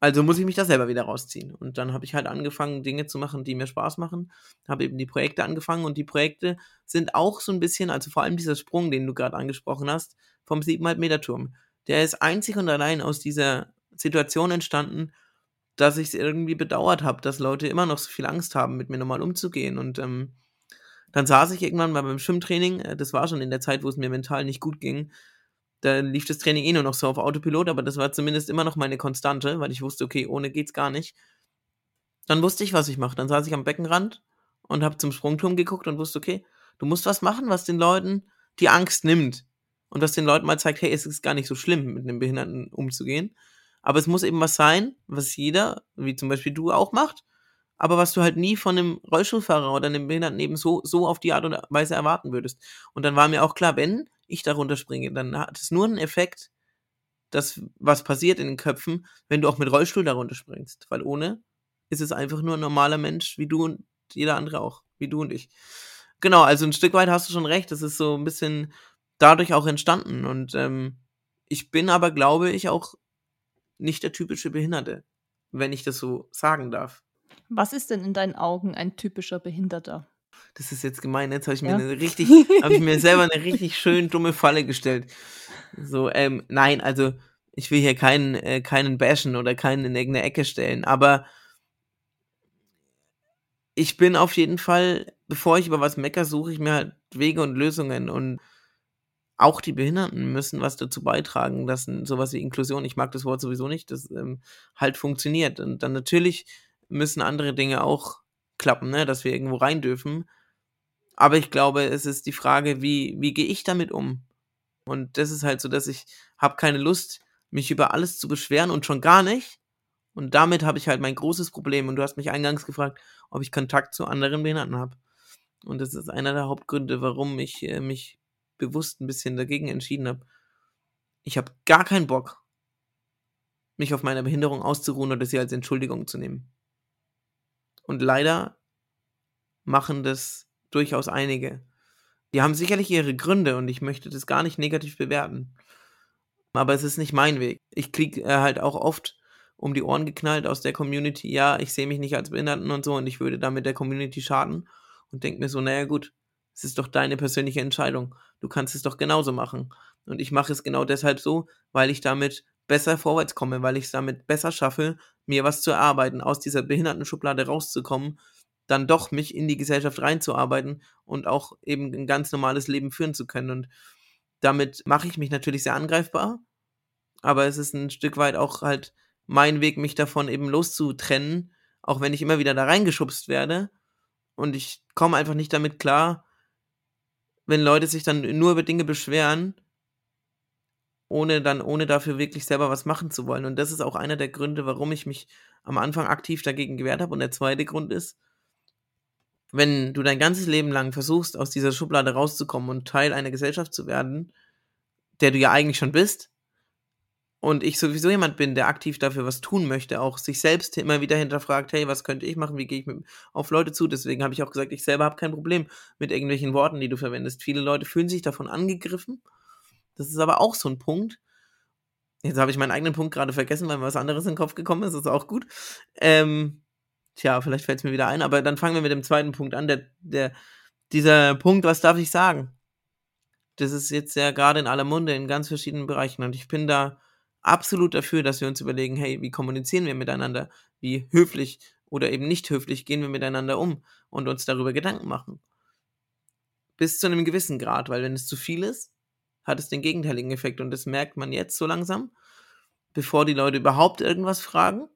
Also muss ich mich da selber wieder rausziehen. Und dann habe ich halt angefangen, Dinge zu machen, die mir Spaß machen. Habe eben die Projekte angefangen und die Projekte sind auch so ein bisschen, also vor allem dieser Sprung, den du gerade angesprochen hast, vom 7,5 Meter Turm. Der ist einzig und allein aus dieser Situation entstanden, dass ich es irgendwie bedauert habe, dass Leute immer noch so viel Angst haben, mit mir nochmal umzugehen. Und ähm, dann saß ich irgendwann mal beim Schwimmtraining, äh, das war schon in der Zeit, wo es mir mental nicht gut ging, da lief das Training eh nur noch so auf Autopilot, aber das war zumindest immer noch meine Konstante, weil ich wusste, okay, ohne geht's gar nicht. Dann wusste ich, was ich mache. Dann saß ich am Beckenrand und habe zum Sprungturm geguckt und wusste, okay, du musst was machen, was den Leuten die Angst nimmt und was den Leuten mal zeigt, hey, es ist gar nicht so schlimm, mit einem Behinderten umzugehen. Aber es muss eben was sein, was jeder, wie zum Beispiel du auch macht, aber was du halt nie von einem Rollstuhlfahrer oder einem Behinderten eben so, so auf die Art und Weise erwarten würdest. Und dann war mir auch klar, wenn ich darunter springe, dann hat es nur einen Effekt, dass was passiert in den Köpfen, wenn du auch mit Rollstuhl darunter springst. Weil ohne ist es einfach nur ein normaler Mensch, wie du und jeder andere auch, wie du und ich. Genau, also ein Stück weit hast du schon recht, das ist so ein bisschen dadurch auch entstanden. Und ähm, ich bin aber, glaube ich, auch nicht der typische Behinderte, wenn ich das so sagen darf. Was ist denn in deinen Augen ein typischer Behinderter? Das ist jetzt gemein, jetzt habe ich mir ja. eine richtig, habe ich mir selber eine richtig schön dumme Falle gestellt. So, ähm, nein, also ich will hier keinen, äh, keinen bashen oder keinen in irgendeine Ecke stellen, aber ich bin auf jeden Fall, bevor ich über was mecker, suche ich mir halt Wege und Lösungen und auch die Behinderten müssen was dazu beitragen, dass sowas wie Inklusion, ich mag das Wort sowieso nicht, das ähm, halt funktioniert. Und dann natürlich müssen andere Dinge auch klappen, ne, dass wir irgendwo rein dürfen. Aber ich glaube, es ist die Frage, wie, wie gehe ich damit um? Und das ist halt so, dass ich habe keine Lust, mich über alles zu beschweren und schon gar nicht. Und damit habe ich halt mein großes Problem. Und du hast mich eingangs gefragt, ob ich Kontakt zu anderen Behinderten habe. Und das ist einer der Hauptgründe, warum ich äh, mich bewusst ein bisschen dagegen entschieden habe. Ich habe gar keinen Bock, mich auf meiner Behinderung auszuruhen oder sie als Entschuldigung zu nehmen. Und leider machen das durchaus einige. Die haben sicherlich ihre Gründe und ich möchte das gar nicht negativ bewerten. Aber es ist nicht mein Weg. Ich kriege äh, halt auch oft um die Ohren geknallt aus der Community, ja, ich sehe mich nicht als Behinderten und so und ich würde damit der Community schaden und denke mir so, naja gut, es ist doch deine persönliche Entscheidung. Du kannst es doch genauso machen. Und ich mache es genau deshalb so, weil ich damit besser vorwärts komme, weil ich es damit besser schaffe, mir was zu erarbeiten, aus dieser Behindertenschublade rauszukommen, dann doch mich in die Gesellschaft reinzuarbeiten und auch eben ein ganz normales Leben führen zu können. Und damit mache ich mich natürlich sehr angreifbar, aber es ist ein Stück weit auch halt mein Weg, mich davon eben loszutrennen, auch wenn ich immer wieder da reingeschubst werde. Und ich komme einfach nicht damit klar, wenn Leute sich dann nur über Dinge beschweren, ohne dann, ohne dafür wirklich selber was machen zu wollen. Und das ist auch einer der Gründe, warum ich mich am Anfang aktiv dagegen gewehrt habe. Und der zweite Grund ist, wenn du dein ganzes Leben lang versuchst, aus dieser Schublade rauszukommen und Teil einer Gesellschaft zu werden, der du ja eigentlich schon bist, und ich sowieso jemand bin, der aktiv dafür was tun möchte, auch sich selbst immer wieder hinterfragt, hey, was könnte ich machen, wie gehe ich mit, auf Leute zu? Deswegen habe ich auch gesagt, ich selber habe kein Problem mit irgendwelchen Worten, die du verwendest. Viele Leute fühlen sich davon angegriffen. Das ist aber auch so ein Punkt. Jetzt habe ich meinen eigenen Punkt gerade vergessen, weil mir was anderes in den Kopf gekommen ist. Das ist auch gut. Ähm, tja, vielleicht fällt es mir wieder ein, aber dann fangen wir mit dem zweiten Punkt an. Der, der, dieser Punkt, was darf ich sagen? Das ist jetzt ja gerade in aller Munde in ganz verschiedenen Bereichen und ich bin da absolut dafür, dass wir uns überlegen, hey, wie kommunizieren wir miteinander? Wie höflich oder eben nicht höflich gehen wir miteinander um und uns darüber Gedanken machen. Bis zu einem gewissen Grad, weil wenn es zu viel ist, hat es den gegenteiligen Effekt und das merkt man jetzt so langsam, bevor die Leute überhaupt irgendwas fragen,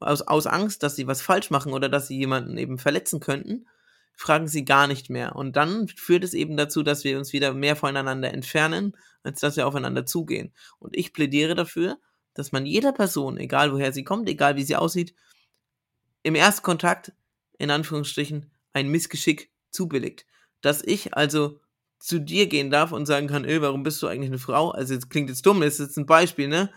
aus, aus Angst, dass sie was falsch machen oder dass sie jemanden eben verletzen könnten, fragen sie gar nicht mehr. Und dann führt es eben dazu, dass wir uns wieder mehr voneinander entfernen, als dass wir aufeinander zugehen. Und ich plädiere dafür, dass man jeder Person, egal woher sie kommt, egal wie sie aussieht, im Erstkontakt, in Anführungsstrichen, ein Missgeschick zubilligt. Dass ich also zu dir gehen darf und sagen kann, ey, warum bist du eigentlich eine Frau? Also jetzt klingt jetzt dumm, ist jetzt ein Beispiel, ne?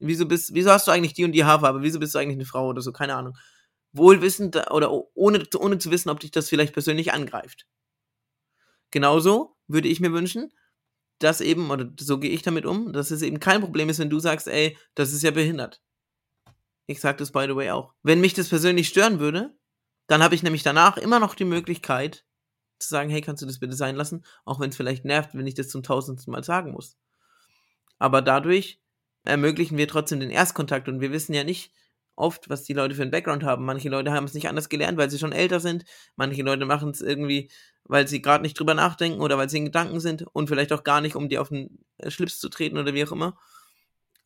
Wieso bist, wieso hast du eigentlich die und die Haarfarbe? Wieso bist du eigentlich eine Frau oder so? Keine Ahnung wohlwissend oder ohne, ohne zu wissen, ob dich das vielleicht persönlich angreift. Genauso würde ich mir wünschen, dass eben, oder so gehe ich damit um, dass es eben kein Problem ist, wenn du sagst, ey, das ist ja behindert. Ich sage das by the way auch. Wenn mich das persönlich stören würde, dann habe ich nämlich danach immer noch die Möglichkeit zu sagen, hey, kannst du das bitte sein lassen, auch wenn es vielleicht nervt, wenn ich das zum tausendsten Mal sagen muss. Aber dadurch ermöglichen wir trotzdem den Erstkontakt und wir wissen ja nicht, oft, was die Leute für einen Background haben. Manche Leute haben es nicht anders gelernt, weil sie schon älter sind. Manche Leute machen es irgendwie, weil sie gerade nicht drüber nachdenken oder weil sie in Gedanken sind und vielleicht auch gar nicht, um dir auf den äh, Schlips zu treten oder wie auch immer.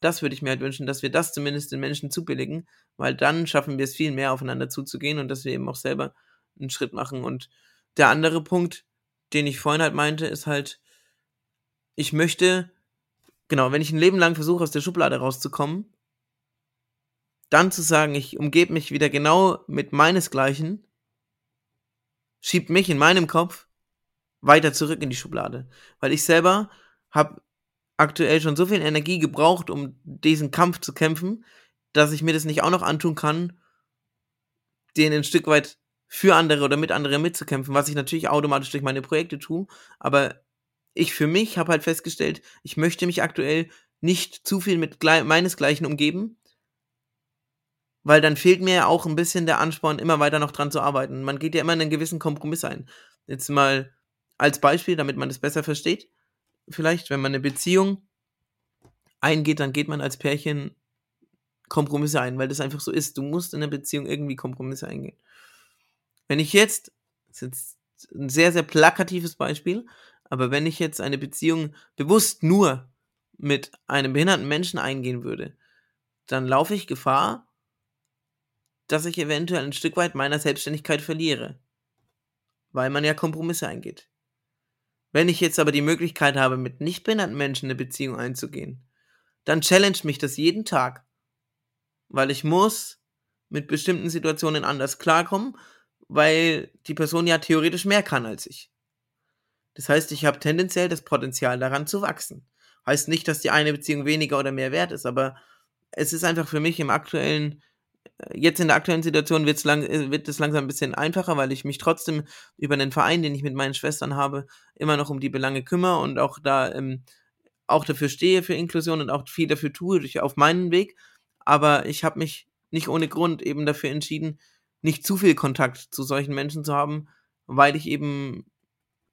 Das würde ich mir halt wünschen, dass wir das zumindest den Menschen zubilligen, weil dann schaffen wir es viel mehr aufeinander zuzugehen und dass wir eben auch selber einen Schritt machen. Und der andere Punkt, den ich vorhin halt meinte, ist halt, ich möchte, genau, wenn ich ein Leben lang versuche, aus der Schublade rauszukommen, dann zu sagen, ich umgebe mich wieder genau mit meinesgleichen, schiebt mich in meinem Kopf weiter zurück in die Schublade. Weil ich selber habe aktuell schon so viel Energie gebraucht, um diesen Kampf zu kämpfen, dass ich mir das nicht auch noch antun kann, den ein Stück weit für andere oder mit anderen mitzukämpfen, was ich natürlich automatisch durch meine Projekte tue. Aber ich für mich habe halt festgestellt, ich möchte mich aktuell nicht zu viel mit meinesgleichen umgeben, weil dann fehlt mir auch ein bisschen der Ansporn, immer weiter noch dran zu arbeiten. Man geht ja immer in einen gewissen Kompromiss ein. Jetzt mal als Beispiel, damit man das besser versteht. Vielleicht, wenn man eine Beziehung eingeht, dann geht man als Pärchen Kompromisse ein, weil das einfach so ist. Du musst in einer Beziehung irgendwie Kompromisse eingehen. Wenn ich jetzt, das ist jetzt ein sehr, sehr plakatives Beispiel, aber wenn ich jetzt eine Beziehung bewusst nur mit einem behinderten Menschen eingehen würde, dann laufe ich Gefahr, dass ich eventuell ein Stück weit meiner Selbstständigkeit verliere. Weil man ja Kompromisse eingeht. Wenn ich jetzt aber die Möglichkeit habe, mit nicht behinderten Menschen eine Beziehung einzugehen, dann challenge mich das jeden Tag. Weil ich muss mit bestimmten Situationen anders klarkommen, weil die Person ja theoretisch mehr kann als ich. Das heißt, ich habe tendenziell das Potenzial daran zu wachsen. Heißt nicht, dass die eine Beziehung weniger oder mehr wert ist, aber es ist einfach für mich im aktuellen, äh, jetzt in der aktuellen Situation lang, äh, wird es langsam ein bisschen einfacher, weil ich mich trotzdem über den Verein, den ich mit meinen Schwestern habe, immer noch um die Belange kümmere und auch da ähm, auch dafür stehe für Inklusion und auch viel dafür tue durch, auf meinen Weg. Aber ich habe mich nicht ohne Grund eben dafür entschieden, nicht zu viel Kontakt zu solchen Menschen zu haben, weil ich eben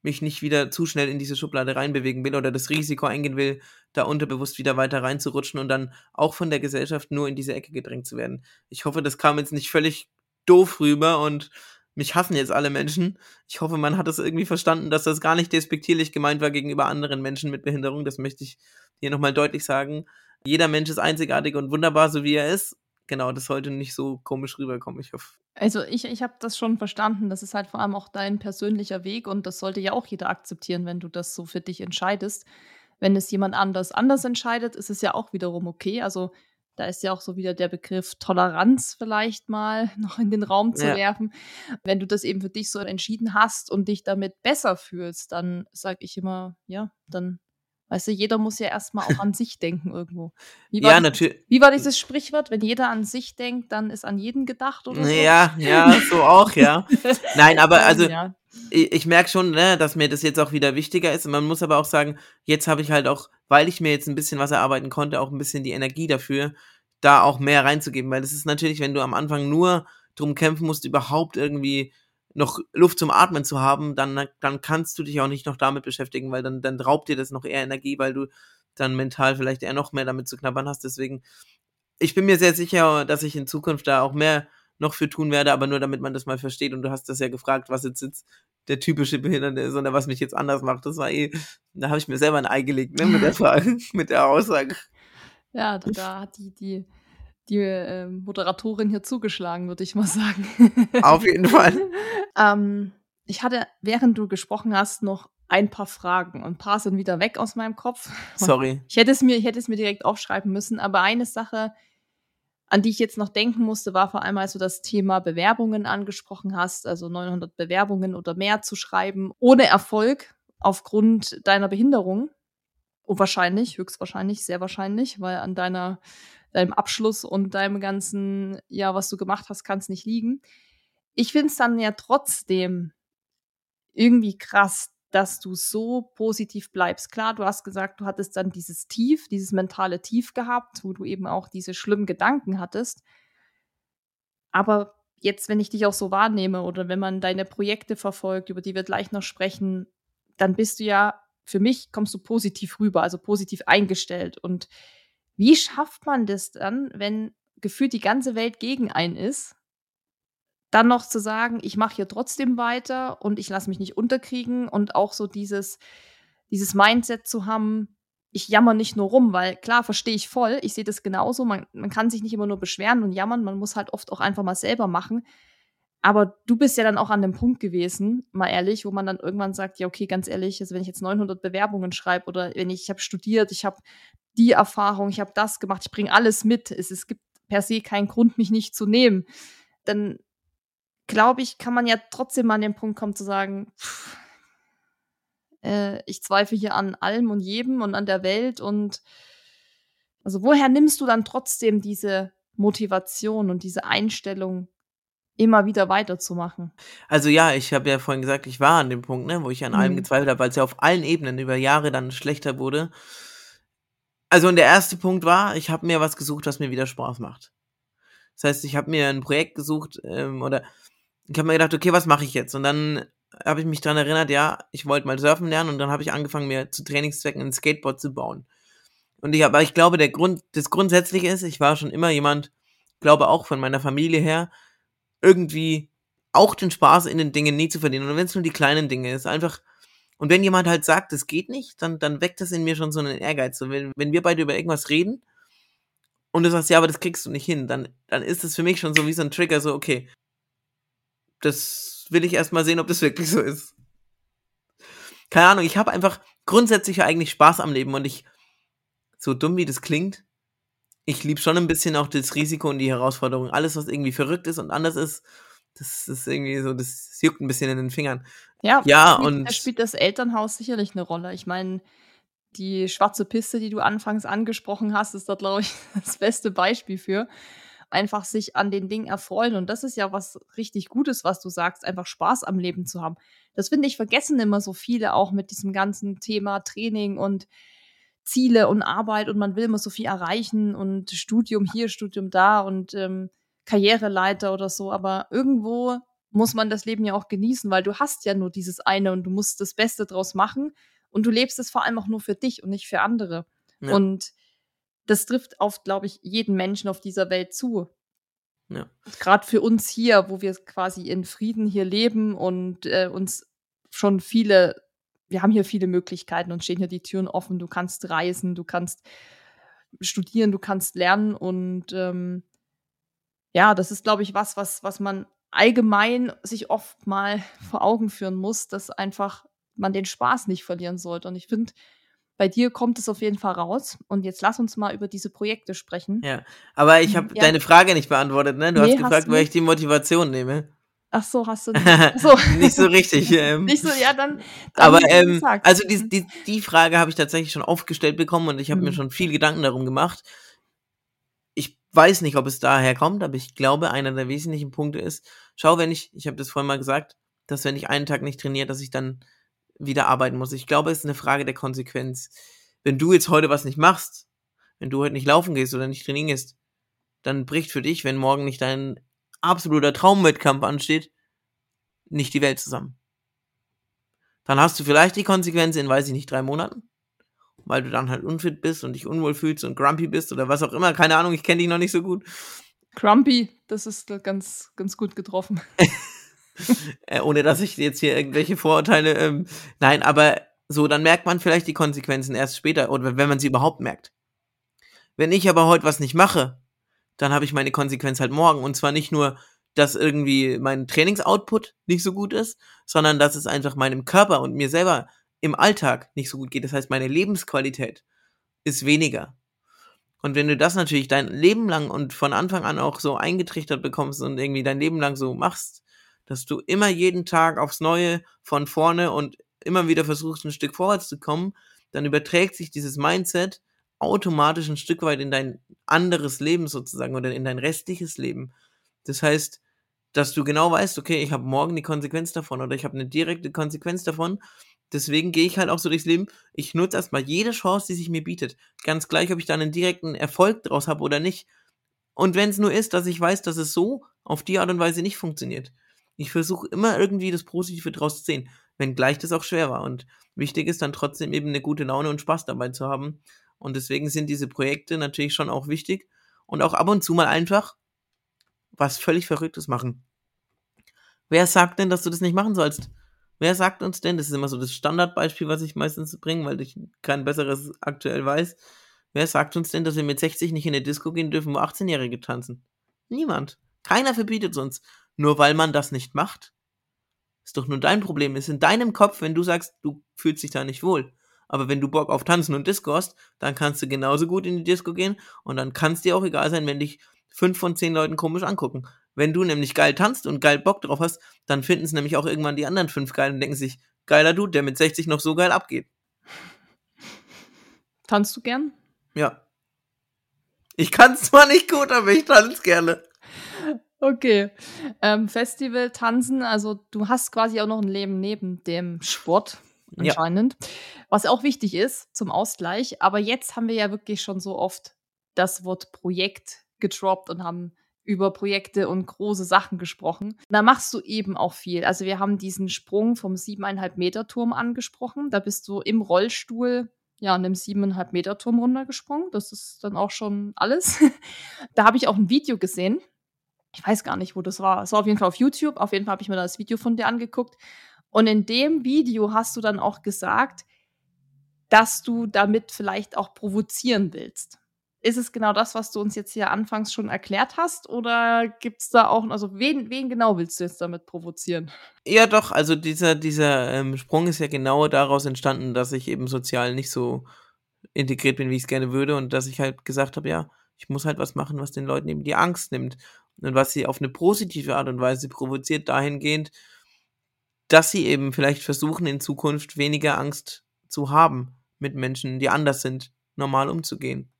mich nicht wieder zu schnell in diese Schublade reinbewegen will oder das Risiko eingehen will, da unterbewusst wieder weiter reinzurutschen und dann auch von der Gesellschaft nur in diese Ecke gedrängt zu werden. Ich hoffe, das kam jetzt nicht völlig doof rüber und mich hassen jetzt alle Menschen. Ich hoffe, man hat es irgendwie verstanden, dass das gar nicht despektierlich gemeint war gegenüber anderen Menschen mit Behinderung. Das möchte ich hier nochmal deutlich sagen. Jeder Mensch ist einzigartig und wunderbar, so wie er ist. Genau, das sollte nicht so komisch rüberkommen. Ich hoffe. Also ich, ich habe das schon verstanden. Das ist halt vor allem auch dein persönlicher Weg und das sollte ja auch jeder akzeptieren, wenn du das so für dich entscheidest. Wenn es jemand anders anders entscheidet, ist es ja auch wiederum okay. Also da ist ja auch so wieder der Begriff Toleranz vielleicht mal noch in den Raum zu ja. werfen. Wenn du das eben für dich so entschieden hast und dich damit besser fühlst, dann sage ich immer, ja, dann Weißt du, jeder muss ja erstmal auch an sich denken irgendwo. Wie ja, natürlich. Wie war dieses Sprichwort? Wenn jeder an sich denkt, dann ist an jeden gedacht oder so? Ja, ja, so auch, ja. Nein, aber also ja. ich, ich merke schon, ne, dass mir das jetzt auch wieder wichtiger ist. Man muss aber auch sagen, jetzt habe ich halt auch, weil ich mir jetzt ein bisschen was erarbeiten konnte, auch ein bisschen die Energie dafür, da auch mehr reinzugeben. Weil das ist natürlich, wenn du am Anfang nur drum kämpfen musst, überhaupt irgendwie noch Luft zum Atmen zu haben, dann, dann kannst du dich auch nicht noch damit beschäftigen, weil dann, dann raubt dir das noch eher Energie, weil du dann mental vielleicht eher noch mehr damit zu knabbern hast. Deswegen, ich bin mir sehr sicher, dass ich in Zukunft da auch mehr noch für tun werde, aber nur damit man das mal versteht. Und du hast das ja gefragt, was jetzt, jetzt der typische Behinderte ist oder was mich jetzt anders macht. Das war eh, da habe ich mir selber ein Ei gelegt, ne, mit der Frage, mit der Aussage. Ja, da hat die, die die äh, Moderatorin hier zugeschlagen, würde ich mal sagen. Auf jeden Fall. ähm, ich hatte, während du gesprochen hast, noch ein paar Fragen und ein paar sind wieder weg aus meinem Kopf. Sorry. Ich hätte es mir, ich hätte es mir direkt aufschreiben müssen, aber eine Sache, an die ich jetzt noch denken musste, war vor allem, als du das Thema Bewerbungen angesprochen hast, also 900 Bewerbungen oder mehr zu schreiben, ohne Erfolg aufgrund deiner Behinderung. Und wahrscheinlich, höchstwahrscheinlich, sehr wahrscheinlich, weil an deiner deinem Abschluss und deinem ganzen, ja, was du gemacht hast, kann es nicht liegen. Ich finde es dann ja trotzdem irgendwie krass, dass du so positiv bleibst. Klar, du hast gesagt, du hattest dann dieses Tief, dieses mentale Tief gehabt, wo du eben auch diese schlimmen Gedanken hattest. Aber jetzt, wenn ich dich auch so wahrnehme oder wenn man deine Projekte verfolgt, über die wir gleich noch sprechen, dann bist du ja, für mich kommst du positiv rüber, also positiv eingestellt. Und wie schafft man das dann, wenn gefühlt die ganze Welt gegen einen ist, dann noch zu sagen, ich mache hier trotzdem weiter und ich lasse mich nicht unterkriegen und auch so dieses, dieses Mindset zu haben, ich jammer nicht nur rum, weil klar, verstehe ich voll, ich sehe das genauso, man, man kann sich nicht immer nur beschweren und jammern, man muss halt oft auch einfach mal selber machen. Aber du bist ja dann auch an dem Punkt gewesen, mal ehrlich, wo man dann irgendwann sagt, ja, okay, ganz ehrlich, also wenn ich jetzt 900 Bewerbungen schreibe oder wenn ich, ich habe studiert, ich habe die Erfahrung, ich habe das gemacht, ich bringe alles mit. Es, es gibt per se keinen Grund, mich nicht zu nehmen. Dann glaube ich, kann man ja trotzdem mal an den Punkt kommen zu sagen, pff, äh, ich zweifle hier an allem und jedem und an der Welt und also woher nimmst du dann trotzdem diese Motivation und diese Einstellung, immer wieder weiterzumachen? Also ja, ich habe ja vorhin gesagt, ich war an dem Punkt, ne, wo ich an mhm. allem gezweifelt habe, weil es ja auf allen Ebenen über Jahre dann schlechter wurde. Also und der erste Punkt war, ich habe mir was gesucht, was mir wieder Spaß macht. Das heißt, ich habe mir ein Projekt gesucht ähm, oder ich habe mir gedacht, okay, was mache ich jetzt? Und dann habe ich mich daran erinnert, ja, ich wollte mal surfen lernen und dann habe ich angefangen, mir zu Trainingszwecken ein Skateboard zu bauen. Und ich, aber ich glaube, der Grund, das Grundsätzliche ist, ich war schon immer jemand, glaube auch von meiner Familie her, irgendwie auch den Spaß in den Dingen nie zu verdienen. Und wenn es nur die kleinen Dinge ist, einfach und wenn jemand halt sagt, es geht nicht, dann, dann weckt das in mir schon so einen Ehrgeiz. So, wenn, wenn wir beide über irgendwas reden und du sagst, ja, aber das kriegst du nicht hin, dann, dann ist es für mich schon so wie so ein Trigger, so, okay, das will ich erstmal sehen, ob das wirklich so ist. Keine Ahnung, ich habe einfach grundsätzlich eigentlich Spaß am Leben und ich, so dumm wie das klingt, ich liebe schon ein bisschen auch das Risiko und die Herausforderung. Alles, was irgendwie verrückt ist und anders ist, Das ist irgendwie so, das juckt ein bisschen in den Fingern. Ja, Ja, und da spielt das Elternhaus sicherlich eine Rolle. Ich meine, die schwarze Piste, die du anfangs angesprochen hast, ist da, glaube ich, das beste Beispiel für. Einfach sich an den Dingen erfreuen. Und das ist ja was richtig Gutes, was du sagst, einfach Spaß am Leben zu haben. Das finde ich, vergessen immer so viele auch mit diesem ganzen Thema Training und Ziele und Arbeit und man will immer so viel erreichen und Studium hier, Studium da und ähm, Karriereleiter oder so. Aber irgendwo muss man das Leben ja auch genießen, weil du hast ja nur dieses eine und du musst das Beste draus machen und du lebst es vor allem auch nur für dich und nicht für andere. Ja. Und das trifft auf, glaube ich, jeden Menschen auf dieser Welt zu. Ja. Gerade für uns hier, wo wir quasi in Frieden hier leben und äh, uns schon viele, wir haben hier viele Möglichkeiten und stehen hier die Türen offen. Du kannst reisen, du kannst studieren, du kannst lernen und ähm, ja, das ist, glaube ich, was, was, was man allgemein sich oft mal vor Augen führen muss, dass einfach man den Spaß nicht verlieren sollte. Und ich finde, bei dir kommt es auf jeden Fall raus. Und jetzt lass uns mal über diese Projekte sprechen. Ja, aber ich habe Ja. deine Frage nicht beantwortet, ne? Du Nee, hast hast gefragt, du woher ich die Motivation nehme. Ach so, hast du ach so. nicht so richtig. Ähm, Nicht so, ja, dann. dann aber ähm, also die, die, die Frage habe ich tatsächlich schon aufgestellt bekommen und ich habe mir Mhm. schon viel Gedanken darum gemacht. Ich weiß nicht, ob es daher kommt, aber ich glaube, einer der wesentlichen Punkte ist, schau, wenn ich, ich habe das vorhin mal gesagt, dass wenn ich einen Tag nicht trainiere, dass ich dann wieder arbeiten muss. Ich glaube, es ist eine Frage der Konsequenz. Wenn du jetzt heute was nicht machst, wenn du heute nicht laufen gehst oder nicht trainieren gehst, dann bricht für dich, wenn morgen nicht dein absoluter Traumwettkampf ansteht, nicht die Welt zusammen. Dann hast du vielleicht die Konsequenz in, weiß ich nicht, drei Monaten, weil du dann halt unfit bist und dich unwohl fühlst und grumpy bist oder was auch immer. Keine Ahnung, ich kenne dich noch nicht so gut. Crumpy, das ist ganz, ganz gut getroffen. Äh, ohne dass ich jetzt hier irgendwelche Vorurteile. Ähm, nein, aber so, dann merkt man vielleicht die Konsequenzen erst später oder wenn man sie überhaupt merkt. Wenn ich aber heute was nicht mache, dann habe ich meine Konsequenz halt morgen. Und zwar nicht nur, dass irgendwie mein Trainingsoutput nicht so gut ist, sondern dass es einfach meinem Körper und mir selber im Alltag nicht so gut geht. Das heißt, meine Lebensqualität ist weniger. Und wenn du das natürlich dein Leben lang und von Anfang an auch so eingetrichtert bekommst und irgendwie dein Leben lang so machst, dass du immer jeden Tag aufs Neue von vorne und immer wieder versuchst, ein Stück vorwärts zu kommen, dann überträgt sich dieses Mindset automatisch ein Stück weit in dein anderes Leben sozusagen oder in dein restliches Leben. Das heißt, dass du genau weißt, okay, ich habe morgen die Konsequenz davon oder ich habe eine direkte Konsequenz davon. Deswegen gehe ich halt auch so durchs Leben. Ich nutze erstmal jede Chance, die sich mir bietet. Ganz gleich, ob ich da einen direkten Erfolg draus habe oder nicht. Und wenn es nur ist, dass ich weiß, dass es so auf die Art und Weise nicht funktioniert. Ich versuche immer irgendwie das Positive draus zu sehen, wenngleich das auch schwer war. Und wichtig ist dann trotzdem eben eine gute Laune und Spaß dabei zu haben. Und deswegen sind diese Projekte natürlich schon auch wichtig. Und auch ab und zu mal einfach was völlig Verrücktes machen. Wer sagt denn, dass du das nicht machen sollst? Wer sagt uns denn, das ist immer so das Standardbeispiel, was ich meistens bringe, weil ich kein besseres aktuell weiß. Wer sagt uns denn, dass wir mit 60 nicht in eine Disco gehen dürfen, wo 18-Jährige tanzen? Niemand. Keiner verbietet es uns. Nur weil man das nicht macht. Ist doch nur dein Problem. Ist in deinem Kopf, wenn du sagst, du fühlst dich da nicht wohl. Aber wenn du Bock auf Tanzen und Disco hast, dann kannst du genauso gut in die Disco gehen und dann kann es dir auch egal sein, wenn dich fünf von zehn Leuten komisch angucken. Wenn du nämlich geil tanzt und geil Bock drauf hast, dann finden es nämlich auch irgendwann die anderen fünf geil und denken sich, geiler Dude, der mit 60 noch so geil abgeht. Tanzt du gern? Ja. Ich kann zwar nicht gut, aber ich tanze gerne. Okay. Ähm, Festival, Tanzen, also du hast quasi auch noch ein Leben neben dem Sport Ja. anscheinend, was auch wichtig ist zum Ausgleich. Aber jetzt haben wir ja wirklich schon so oft das Wort Projekt gedroppt und haben über Projekte und große Sachen gesprochen. Da machst du eben auch viel. Also wir haben diesen Sprung vom siebeneinhalb Meter Turm angesprochen. Da bist du im Rollstuhl ja, an einem siebeneinhalb Meter Turm runtergesprungen. Das ist dann auch schon alles. da habe ich auch ein Video gesehen. Ich weiß gar nicht, wo das war. Es war auf jeden Fall auf YouTube. Auf jeden Fall habe ich mir das Video von dir angeguckt. Und in dem Video hast du dann auch gesagt, dass du damit vielleicht auch provozieren willst. Ist es genau das, was du uns jetzt hier anfangs schon erklärt hast? Oder gibt es da auch, also wen, wen genau willst du jetzt damit provozieren? Ja, doch, also dieser, dieser ähm, Sprung ist ja genau daraus entstanden, dass ich eben sozial nicht so integriert bin, wie ich es gerne würde und dass ich halt gesagt habe, ja, ich muss halt was machen, was den Leuten eben die Angst nimmt. und was sie auf eine positive Art und Weise provoziert, dahingehend, dass sie eben vielleicht versuchen, in Zukunft weniger Angst zu haben, mit Menschen, die anders sind, normal umzugehen.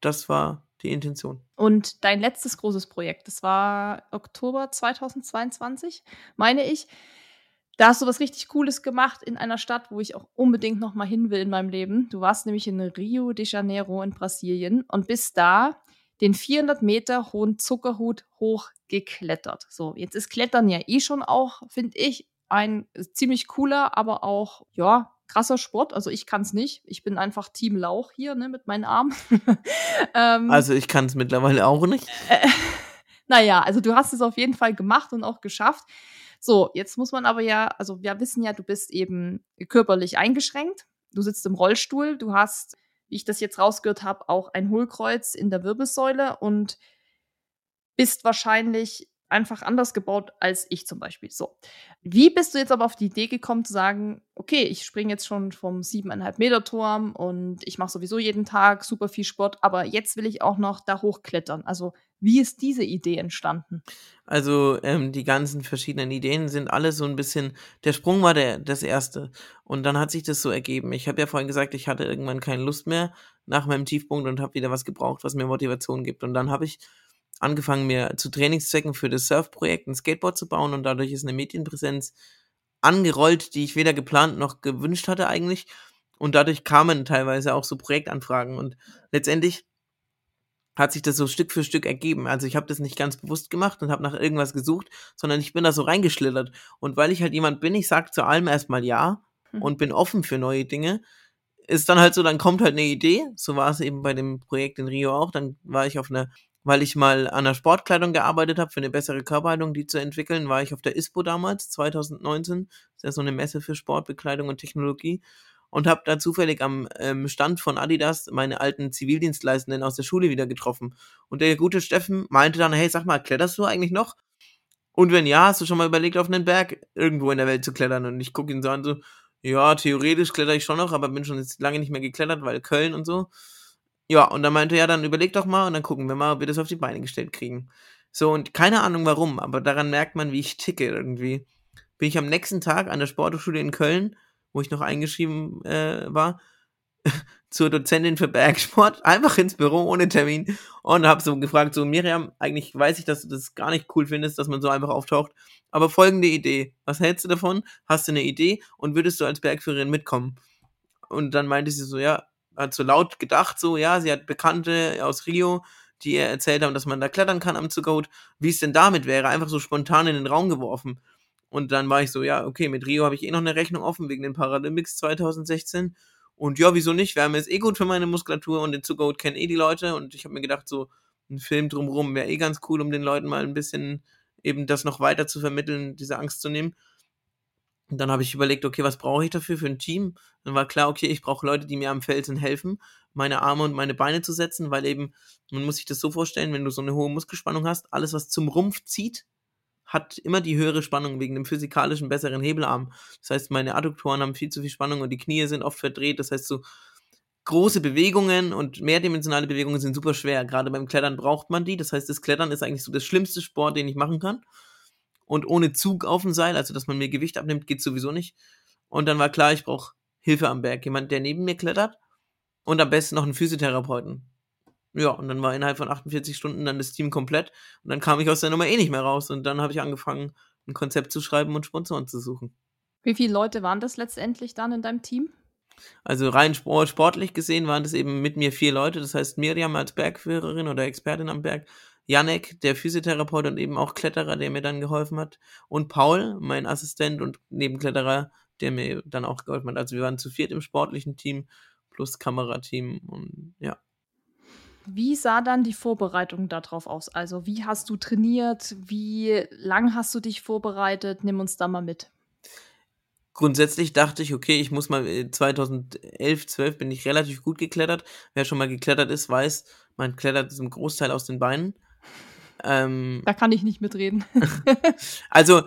Das war die Intention. Und dein letztes großes Projekt, das war Oktober 2022, meine ich. Da hast du was richtig Cooles gemacht in einer Stadt, wo ich auch unbedingt noch mal hin will in meinem Leben. Du warst nämlich in Rio de Janeiro in Brasilien und bist da den 400 Meter hohen Zuckerhut hochgeklettert. So, jetzt ist Klettern ja eh schon auch, finde ich, ein ziemlich cooler, aber auch, ja, krasser Sport. Also ich kann es nicht. Ich bin einfach Team Lauch hier, ne, mit meinen Armen. ähm, also ich kann es mittlerweile auch nicht. Äh, naja, also du hast es auf jeden Fall gemacht und auch geschafft. So, jetzt muss man aber ja, also wir wissen ja, du bist eben körperlich eingeschränkt. Du sitzt im Rollstuhl, du hast, wie ich das jetzt rausgehört habe, auch ein Hohlkreuz in der Wirbelsäule und bist wahrscheinlich einfach anders gebaut als ich zum Beispiel. So. Wie bist du jetzt aber auf die Idee gekommen zu sagen, okay, ich springe jetzt schon vom siebeneinhalb Meter Turm und ich mache sowieso jeden Tag super viel Sport, aber jetzt will ich auch noch da hochklettern. Also wie ist diese Idee entstanden? Also ähm, die ganzen verschiedenen Ideen sind alle so ein bisschen, der Sprung war der, das erste und dann hat sich das so ergeben. Ich habe ja vorhin gesagt, ich hatte irgendwann keine Lust mehr nach meinem Tiefpunkt und habe wieder was gebraucht, was mir Motivation gibt. Und dann habe ich angefangen, mir zu Trainingszwecken für das Surfprojekt ein Skateboard zu bauen und dadurch ist eine Medienpräsenz angerollt, die ich weder geplant noch gewünscht hatte eigentlich. Und dadurch kamen teilweise auch so Projektanfragen und letztendlich hat sich das so Stück für Stück ergeben. Also ich habe das nicht ganz bewusst gemacht und habe nach irgendwas gesucht, sondern ich bin da so reingeschlittert. Und weil ich halt jemand bin, ich sag zu allem erstmal ja mhm. und bin offen für neue Dinge, ist dann halt so, dann kommt halt eine Idee. So war es eben bei dem Projekt in Rio auch. Dann war ich auf einer weil ich mal an der Sportkleidung gearbeitet habe, für eine bessere Körperhaltung, die zu entwickeln, war ich auf der ISPO damals, 2019. Das ist ja so eine Messe für Sportbekleidung und Technologie. Und habe da zufällig am ähm, Stand von Adidas meine alten Zivildienstleistenden aus der Schule wieder getroffen. Und der gute Steffen meinte dann, hey, sag mal, kletterst du eigentlich noch? Und wenn ja, hast du schon mal überlegt, auf einen Berg irgendwo in der Welt zu klettern? Und ich gucke ihn so an, so, ja, theoretisch kletter ich schon noch, aber bin schon jetzt lange nicht mehr geklettert, weil Köln und so. Ja, und dann meinte er, ja, dann überleg doch mal und dann gucken wir mal, ob wir das auf die Beine gestellt kriegen. So, und keine Ahnung warum, aber daran merkt man, wie ich ticke irgendwie. Bin ich am nächsten Tag an der Sporthochschule in Köln, wo ich noch eingeschrieben äh, war, zur Dozentin für Bergsport, einfach ins Büro ohne Termin und habe so gefragt, so Miriam, eigentlich weiß ich, dass du das gar nicht cool findest, dass man so einfach auftaucht, aber folgende Idee, was hältst du davon? Hast du eine Idee und würdest du als Bergführerin mitkommen? Und dann meinte sie so, ja, hat so laut gedacht, so, ja, sie hat Bekannte aus Rio, die ihr erzählt haben, dass man da klettern kann am Zuckerhut. Wie es denn damit wäre, einfach so spontan in den Raum geworfen. Und dann war ich so, ja, okay, mit Rio habe ich eh noch eine Rechnung offen wegen den Paralympics 2016. Und ja, wieso nicht? Wärme ist eh gut für meine Muskulatur und den Zuckerhut kennen eh die Leute. Und ich habe mir gedacht, so ein Film drumherum wäre eh ganz cool, um den Leuten mal ein bisschen eben das noch weiter zu vermitteln, diese Angst zu nehmen. Und dann habe ich überlegt, okay, was brauche ich dafür für ein Team? Dann war klar, okay, ich brauche Leute, die mir am Felsen helfen, meine Arme und meine Beine zu setzen, weil eben, man muss sich das so vorstellen, wenn du so eine hohe Muskelspannung hast, alles, was zum Rumpf zieht, hat immer die höhere Spannung wegen dem physikalischen besseren Hebelarm. Das heißt, meine Adduktoren haben viel zu viel Spannung und die Knie sind oft verdreht. Das heißt, so große Bewegungen und mehrdimensionale Bewegungen sind super schwer. Gerade beim Klettern braucht man die. Das heißt, das Klettern ist eigentlich so das schlimmste Sport, den ich machen kann und ohne Zug auf dem Seil, also dass man mir Gewicht abnimmt, geht sowieso nicht. Und dann war klar, ich brauche Hilfe am Berg, jemand, der neben mir klettert und am besten noch einen Physiotherapeuten. Ja, und dann war innerhalb von 48 Stunden dann das Team komplett und dann kam ich aus der Nummer eh nicht mehr raus und dann habe ich angefangen, ein Konzept zu schreiben und Sponsoren zu suchen. Wie viele Leute waren das letztendlich dann in deinem Team? Also rein sportlich gesehen waren das eben mit mir vier Leute, das heißt Miriam als Bergführerin oder Expertin am Berg, Janek, der Physiotherapeut und eben auch Kletterer, der mir dann geholfen hat. Und Paul, mein Assistent und Nebenkletterer, der mir dann auch geholfen hat. Also wir waren zu viert im sportlichen Team plus Kamerateam und ja. Wie sah dann die Vorbereitung darauf aus? Also wie hast du trainiert? Wie lang hast du dich vorbereitet? Nimm uns da mal mit. Grundsätzlich dachte ich, okay, ich muss mal 2011, äh, 12 bin ich relativ gut geklettert. Wer schon mal geklettert ist, weiß, man klettert zum Großteil aus den Beinen. Ähm, da kann ich nicht mitreden. also,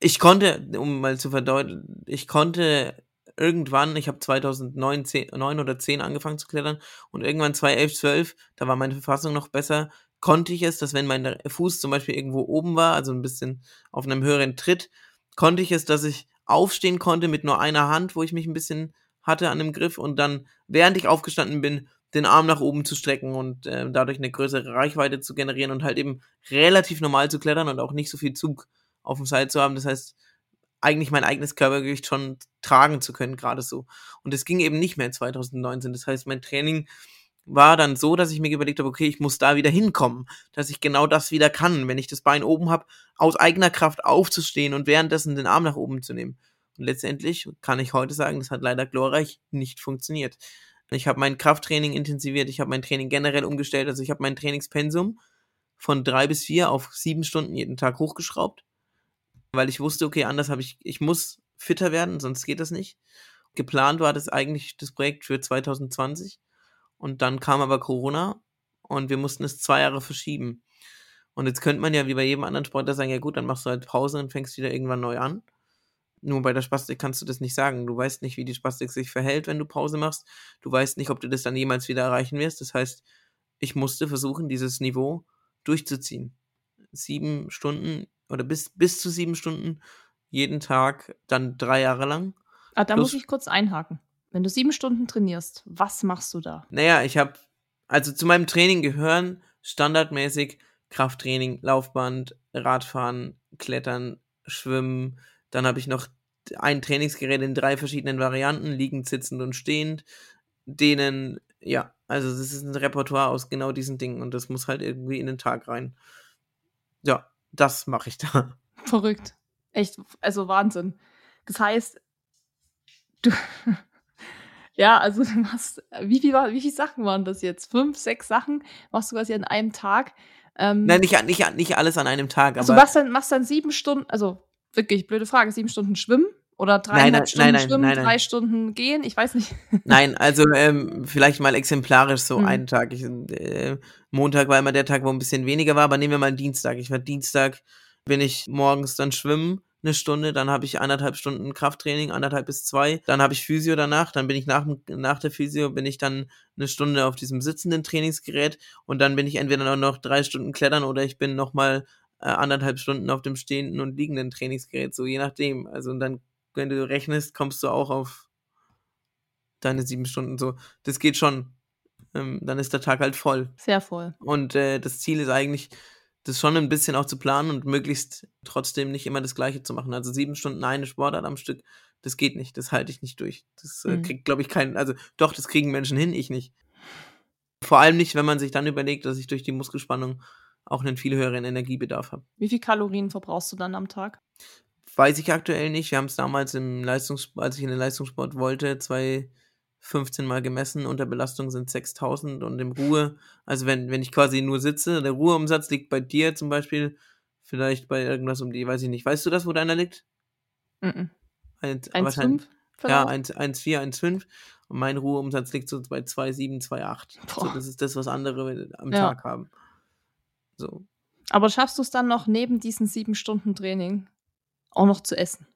ich konnte, um mal zu verdeutlichen, ich konnte irgendwann, ich habe 2009 10, 9 oder 10 angefangen zu klettern und irgendwann 2011, 12, da war meine Verfassung noch besser, konnte ich es, dass wenn mein Fuß zum Beispiel irgendwo oben war, also ein bisschen auf einem höheren Tritt, konnte ich es, dass ich aufstehen konnte mit nur einer Hand, wo ich mich ein bisschen hatte an dem Griff und dann, während ich aufgestanden bin, den Arm nach oben zu strecken und äh, dadurch eine größere Reichweite zu generieren und halt eben relativ normal zu klettern und auch nicht so viel Zug auf dem Seil zu haben. Das heißt, eigentlich mein eigenes Körpergewicht schon tragen zu können, gerade so. Und es ging eben nicht mehr 2019. Das heißt, mein Training war dann so, dass ich mir überlegt habe, okay, ich muss da wieder hinkommen, dass ich genau das wieder kann, wenn ich das Bein oben habe, aus eigener Kraft aufzustehen und währenddessen den Arm nach oben zu nehmen. Und letztendlich kann ich heute sagen, das hat leider glorreich nicht funktioniert. Ich habe mein Krafttraining intensiviert, ich habe mein Training generell umgestellt, also ich habe mein Trainingspensum von drei bis vier auf sieben Stunden jeden Tag hochgeschraubt, weil ich wusste, okay, anders habe ich, ich muss fitter werden, sonst geht das nicht. Geplant war das eigentlich das Projekt für 2020 und dann kam aber Corona und wir mussten es zwei Jahre verschieben. Und jetzt könnte man ja wie bei jedem anderen Sportler sagen, ja gut, dann machst du halt Pause und fängst wieder irgendwann neu an. Nur bei der Spastik kannst du das nicht sagen. Du weißt nicht, wie die Spastik sich verhält, wenn du Pause machst. Du weißt nicht, ob du das dann jemals wieder erreichen wirst. Das heißt, ich musste versuchen, dieses Niveau durchzuziehen. Sieben Stunden oder bis, bis zu sieben Stunden jeden Tag, dann drei Jahre lang. Ah, da Plus, muss ich kurz einhaken. Wenn du sieben Stunden trainierst, was machst du da? Naja, ich habe, also zu meinem Training gehören standardmäßig Krafttraining, Laufband, Radfahren, Klettern, Schwimmen, dann habe ich noch ein Trainingsgerät in drei verschiedenen Varianten, liegend, sitzend und stehend, denen, ja, also das ist ein Repertoire aus genau diesen Dingen und das muss halt irgendwie in den Tag rein. Ja, das mache ich da. Verrückt. Echt, also Wahnsinn. Das heißt, du, ja, also du machst, wie viel, wie viele Sachen waren das jetzt? Fünf, sechs Sachen machst du quasi an einem Tag. Ähm, Nein, nicht, nicht, nicht alles an einem Tag. Also aber du machst dann, machst dann sieben Stunden, also wirklich blöde Frage, sieben Stunden schwimmen oder dreieinhalb nein, Stunden nein, schwimmen, nein, drei Stunden gehen, ich weiß nicht. Nein, also ähm, vielleicht mal exemplarisch so hm. einen Tag. Ich, äh, Montag war immer der Tag, wo ein bisschen weniger war, aber nehmen wir mal Dienstag. Ich war Dienstag, bin ich morgens dann schwimmen, eine Stunde, dann habe ich anderthalb Stunden Krafttraining, anderthalb bis zwei, dann habe ich Physio danach, dann bin ich nach, nach der Physio, bin ich dann eine Stunde auf diesem sitzenden Trainingsgerät und dann bin ich entweder noch drei Stunden klettern oder ich bin nochmal äh, anderthalb Stunden auf dem stehenden und liegenden Trainingsgerät, so je nachdem. Also und dann, wenn du rechnest, kommst du auch auf deine sieben Stunden so. Das geht schon. Ähm, dann ist der Tag halt voll. Sehr voll. Und äh, das Ziel ist eigentlich, das schon ein bisschen auch zu planen und möglichst trotzdem nicht immer das Gleiche zu machen. Also sieben Stunden eine Sportart am Stück, das geht nicht. Das halte ich nicht durch. Das äh, mhm. kriegt, glaube ich, keinen. Also doch, das kriegen Menschen hin, ich nicht. Vor allem nicht, wenn man sich dann überlegt, dass ich durch die Muskelspannung auch einen viel höheren Energiebedarf habe. Wie viel Kalorien verbrauchst du dann am Tag? Weiß ich aktuell nicht. Wir haben es damals im Leistungs als ich in den Leistungssport wollte, 2015 mal gemessen. Unter Belastung sind 6000 und im Ruhe, also wenn, wenn ich quasi nur sitze, der Ruheumsatz liegt bei dir zum Beispiel vielleicht bei irgendwas um die, weiß ich nicht. Weißt du das, wo deiner liegt? Mhm. 1,5? Ja, 1,4, 1,5. Und mein Ruheumsatz liegt so bei 2,7, 2,8. So, das ist das, was andere am ja. Tag haben. So. Aber schaffst du es dann noch neben diesen sieben Stunden Training auch noch zu essen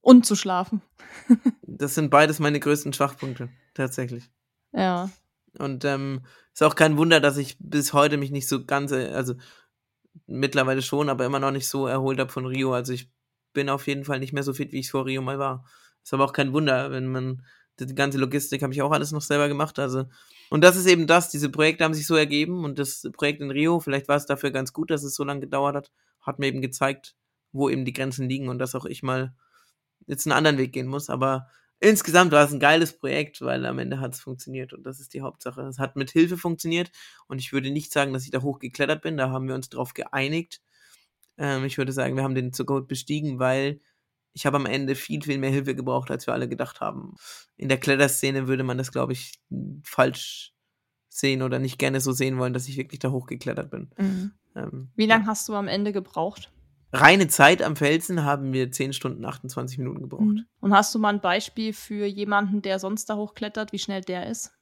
und zu schlafen? das sind beides meine größten Schwachpunkte, tatsächlich. Ja. Und ähm, ist auch kein Wunder, dass ich bis heute mich nicht so ganz, äh, also mittlerweile schon, aber immer noch nicht so erholt habe von Rio. Also ich bin auf jeden Fall nicht mehr so fit, wie ich vor Rio mal war. Ist aber auch kein Wunder, wenn man die ganze Logistik habe ich auch alles noch selber gemacht. Also, und das ist eben das, diese Projekte haben sich so ergeben und das Projekt in Rio, vielleicht war es dafür ganz gut, dass es so lange gedauert hat, hat mir eben gezeigt, wo eben die Grenzen liegen und dass auch ich mal jetzt einen anderen Weg gehen muss. Aber insgesamt war es ein geiles Projekt, weil am Ende hat es funktioniert und das ist die Hauptsache. Es hat mit Hilfe funktioniert und ich würde nicht sagen, dass ich da hochgeklettert bin, da haben wir uns drauf geeinigt. Ähm, ich würde sagen, wir haben den Zuckerhut bestiegen, weil ich habe am Ende viel, viel mehr Hilfe gebraucht, als wir alle gedacht haben. In der Kletterszene würde man das, glaube ich, falsch sehen oder nicht gerne so sehen wollen, dass ich wirklich da hochgeklettert bin. Mhm. Ähm, Wie lange ja. hast du am Ende gebraucht? Reine Zeit am Felsen haben wir 10 Stunden 28 Minuten gebraucht. Mhm. Und hast du mal ein Beispiel für jemanden, der sonst da hochklettert, wie schnell der ist?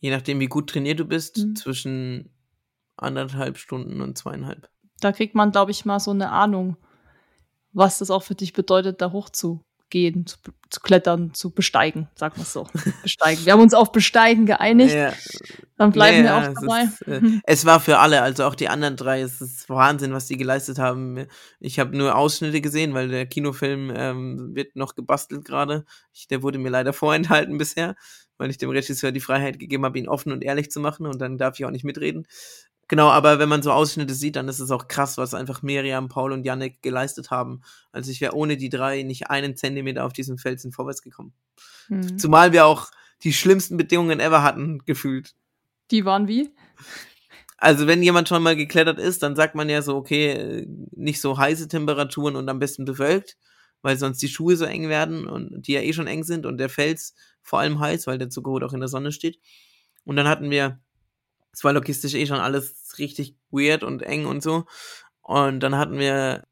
Je nachdem, wie gut trainiert du bist, mhm. zwischen anderthalb Stunden und zweieinhalb. Da kriegt man, glaube ich, mal so eine Ahnung, was das auch für dich bedeutet, da hochzugehen, zu, zu klettern, zu besteigen, sag mal so. besteigen. Wir haben uns auf Besteigen geeinigt. Ja. Dann bleiben Ja, wir auch dabei. ist, äh, es war für alle, also auch die anderen drei. Es ist Wahnsinn, was die geleistet haben. Ich habe nur Ausschnitte gesehen, weil der Kinofilm ähm, wird noch gebastelt gerade. Der wurde mir leider vorenthalten bisher, weil ich dem Regisseur die Freiheit gegeben habe, ihn offen und ehrlich zu machen und dann darf ich auch nicht mitreden. Genau, aber wenn man so Ausschnitte sieht, dann ist es auch krass, was einfach Miriam, Paul und Yannick geleistet haben. Also ich wäre ohne die drei nicht einen Zentimeter auf diesem Felsen vorwärts gekommen. Hm. Zumal wir auch die schlimmsten Bedingungen ever hatten, gefühlt. Die waren wie? Also wenn jemand schon mal geklettert ist, dann sagt man ja so, okay, nicht so heiße Temperaturen und am besten bewölkt, weil sonst die Schuhe so eng werden und die ja eh schon eng sind und der Fels vor allem heiß, weil der Zuckerhut auch in der Sonne steht. Und dann hatten wir, es war logistisch eh schon alles richtig weird und eng und so. Und dann hatten wir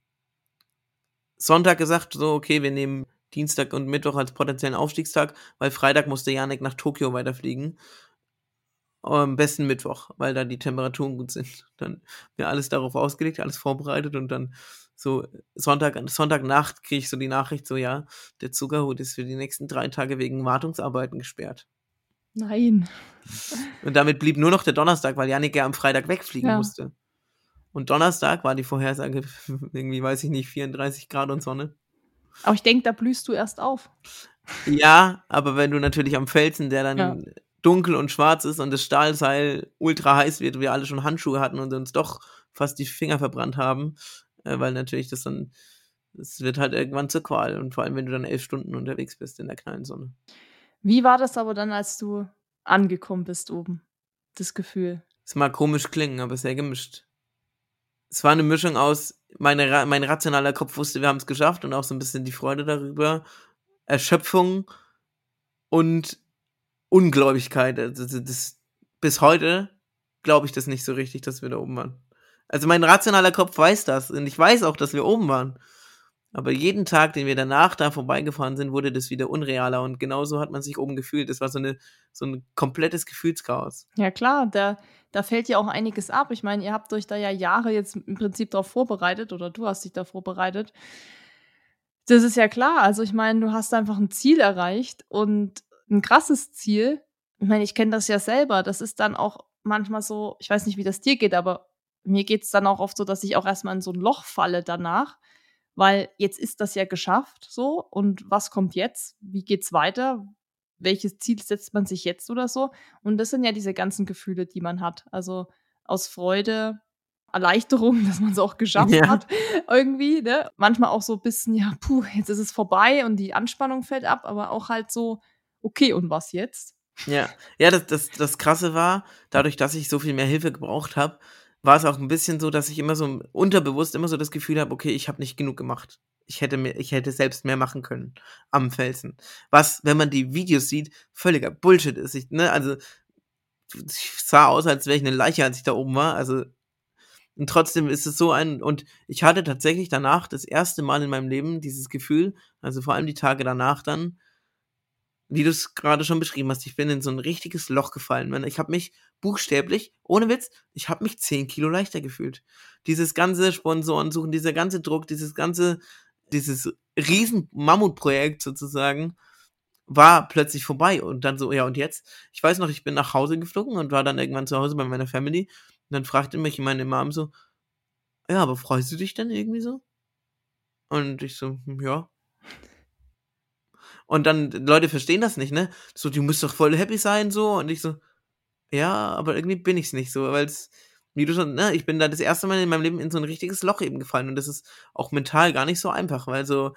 Sonntag gesagt, so, okay, wir nehmen Dienstag und Mittwoch als potenziellen Aufstiegstag, weil Freitag musste Janik nach Tokio weiterfliegen. Am besten Mittwoch, weil da die Temperaturen gut sind. Dann mir alles darauf ausgelegt, alles vorbereitet und dann so Sonntag, Sonntagnacht kriege ich so die Nachricht, so ja, der Zuckerhut ist für die nächsten drei Tage wegen Wartungsarbeiten gesperrt. Nein. Und damit blieb nur noch der Donnerstag, weil Janik ja am Freitag wegfliegen Ja. musste. Und Donnerstag war die Vorhersage irgendwie, weiß ich nicht, 34 Grad und Sonne. Aber ich denke, da blühst du erst auf. Ja, aber wenn du natürlich am Felsen, der dann Ja. dunkel und schwarz ist und das Stahlseil ultra heiß wird, wir alle schon Handschuhe hatten und uns doch fast die Finger verbrannt haben, äh, weil natürlich das dann, es wird halt irgendwann zur Qual und vor allem, wenn du dann elf Stunden unterwegs bist in der knallen Sonne. Wie war das aber dann, als du angekommen bist oben? Das Gefühl. Es mag komisch klingen, aber sehr gemischt. Es war eine Mischung aus, meine, mein rationaler Kopf wusste, wir haben es geschafft und auch so ein bisschen die Freude darüber, Erschöpfung und Ungläubigkeit. Also das, das, bis heute glaube ich das nicht so richtig, dass wir da oben waren. Also mein rationaler Kopf weiß das und ich weiß auch, dass wir oben waren. Aber jeden Tag, den wir danach da vorbeigefahren sind, wurde das wieder unrealer und genauso hat man sich oben gefühlt. Das war so, eine, so ein komplettes Gefühlschaos. Ja klar, da, da fällt ja auch einiges ab. Ich meine, ihr habt euch da ja Jahre jetzt im Prinzip darauf vorbereitet oder du hast dich da vorbereitet. Das ist ja klar. Also ich meine, du hast einfach ein Ziel erreicht und ein krasses Ziel. Ich meine, ich kenne das ja selber. Das ist dann auch manchmal so, ich weiß nicht, wie das dir geht, aber mir geht es dann auch oft so, dass ich auch erstmal in so ein Loch falle danach, weil jetzt ist das ja geschafft so und was kommt jetzt? Wie geht's weiter? Welches Ziel setzt man sich jetzt oder so? Und das sind ja diese ganzen Gefühle, die man hat. Also aus Freude, Erleichterung, dass man es auch geschafft Ja. hat, irgendwie, ne? Manchmal auch so ein bisschen, ja, puh, jetzt ist es vorbei und die Anspannung fällt ab, aber auch halt so, okay, und was jetzt? Ja, ja, das, das, das Krasse war, dadurch, dass ich so viel mehr Hilfe gebraucht habe, war es auch ein bisschen so, dass ich immer so unterbewusst immer so das Gefühl habe, okay, ich habe nicht genug gemacht. Ich hätte, mir, ich hätte selbst mehr machen können am Felsen. Was, wenn man die Videos sieht, völliger Bullshit ist. Ich, ne, also, ich sah aus, als wäre ich eine Leiche, als ich da oben war. Also, und trotzdem ist es so ein, und ich hatte tatsächlich danach das erste Mal in meinem Leben dieses Gefühl, also vor allem die Tage danach dann, wie du es gerade schon beschrieben hast, ich bin in so ein richtiges Loch gefallen. Ich habe mich buchstäblich, ohne Witz, ich habe mich 10 Kilo leichter gefühlt. Dieses ganze Sponsoren suchen, dieser ganze Druck, dieses ganze, dieses riesen Mammutprojekt sozusagen, war plötzlich vorbei. Und dann so, ja, und jetzt? Ich weiß noch, ich bin nach Hause geflogen und war dann irgendwann zu Hause bei meiner Family. Und dann fragte mich meine Mom so, ja, aber freust du dich denn irgendwie so? Und ich so, "Hm, ja. Und dann, Leute verstehen das nicht, ne? So, du musst doch voll happy sein, so. Und ich so, ja, aber irgendwie bin ich's nicht so, weil es, wie du schon, ne, ich bin da das erste Mal in meinem Leben in so ein richtiges Loch eben gefallen. Und das ist auch mental gar nicht so einfach, weil so,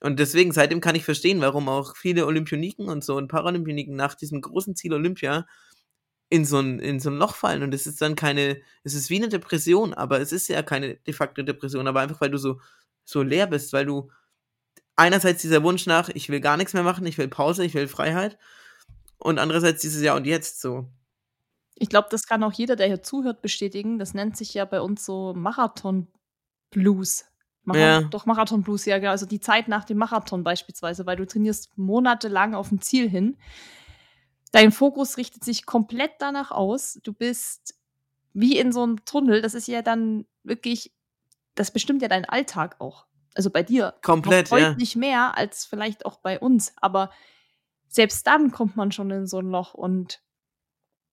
und deswegen, seitdem kann ich verstehen, warum auch viele Olympioniken und so und Paralympioniken nach diesem großen Ziel Olympia in so ein, in so ein Loch fallen. Und es ist dann keine, es ist wie eine Depression, aber es ist ja keine de facto Depression, aber einfach, weil du so, so leer bist, weil du einerseits dieser Wunsch nach, ich will gar nichts mehr machen, ich will Pause, ich will Freiheit. Und andererseits dieses Ja und Jetzt so. Ich glaube, das kann auch jeder, der hier zuhört, bestätigen. Das nennt sich ja bei uns so Marathon-Blues. Marathon, Ja. Doch, Marathon-Blues, ja, genau. Also die Zeit nach dem Marathon beispielsweise, weil du trainierst monatelang auf ein Ziel hin. Dein Fokus richtet sich komplett danach aus. Du bist wie in so einem Tunnel. Das ist ja dann wirklich, das bestimmt ja deinen Alltag auch. Also bei dir Komplett, noch ja. deutlich mehr als vielleicht auch bei uns. Aber selbst dann kommt man schon in so ein Loch und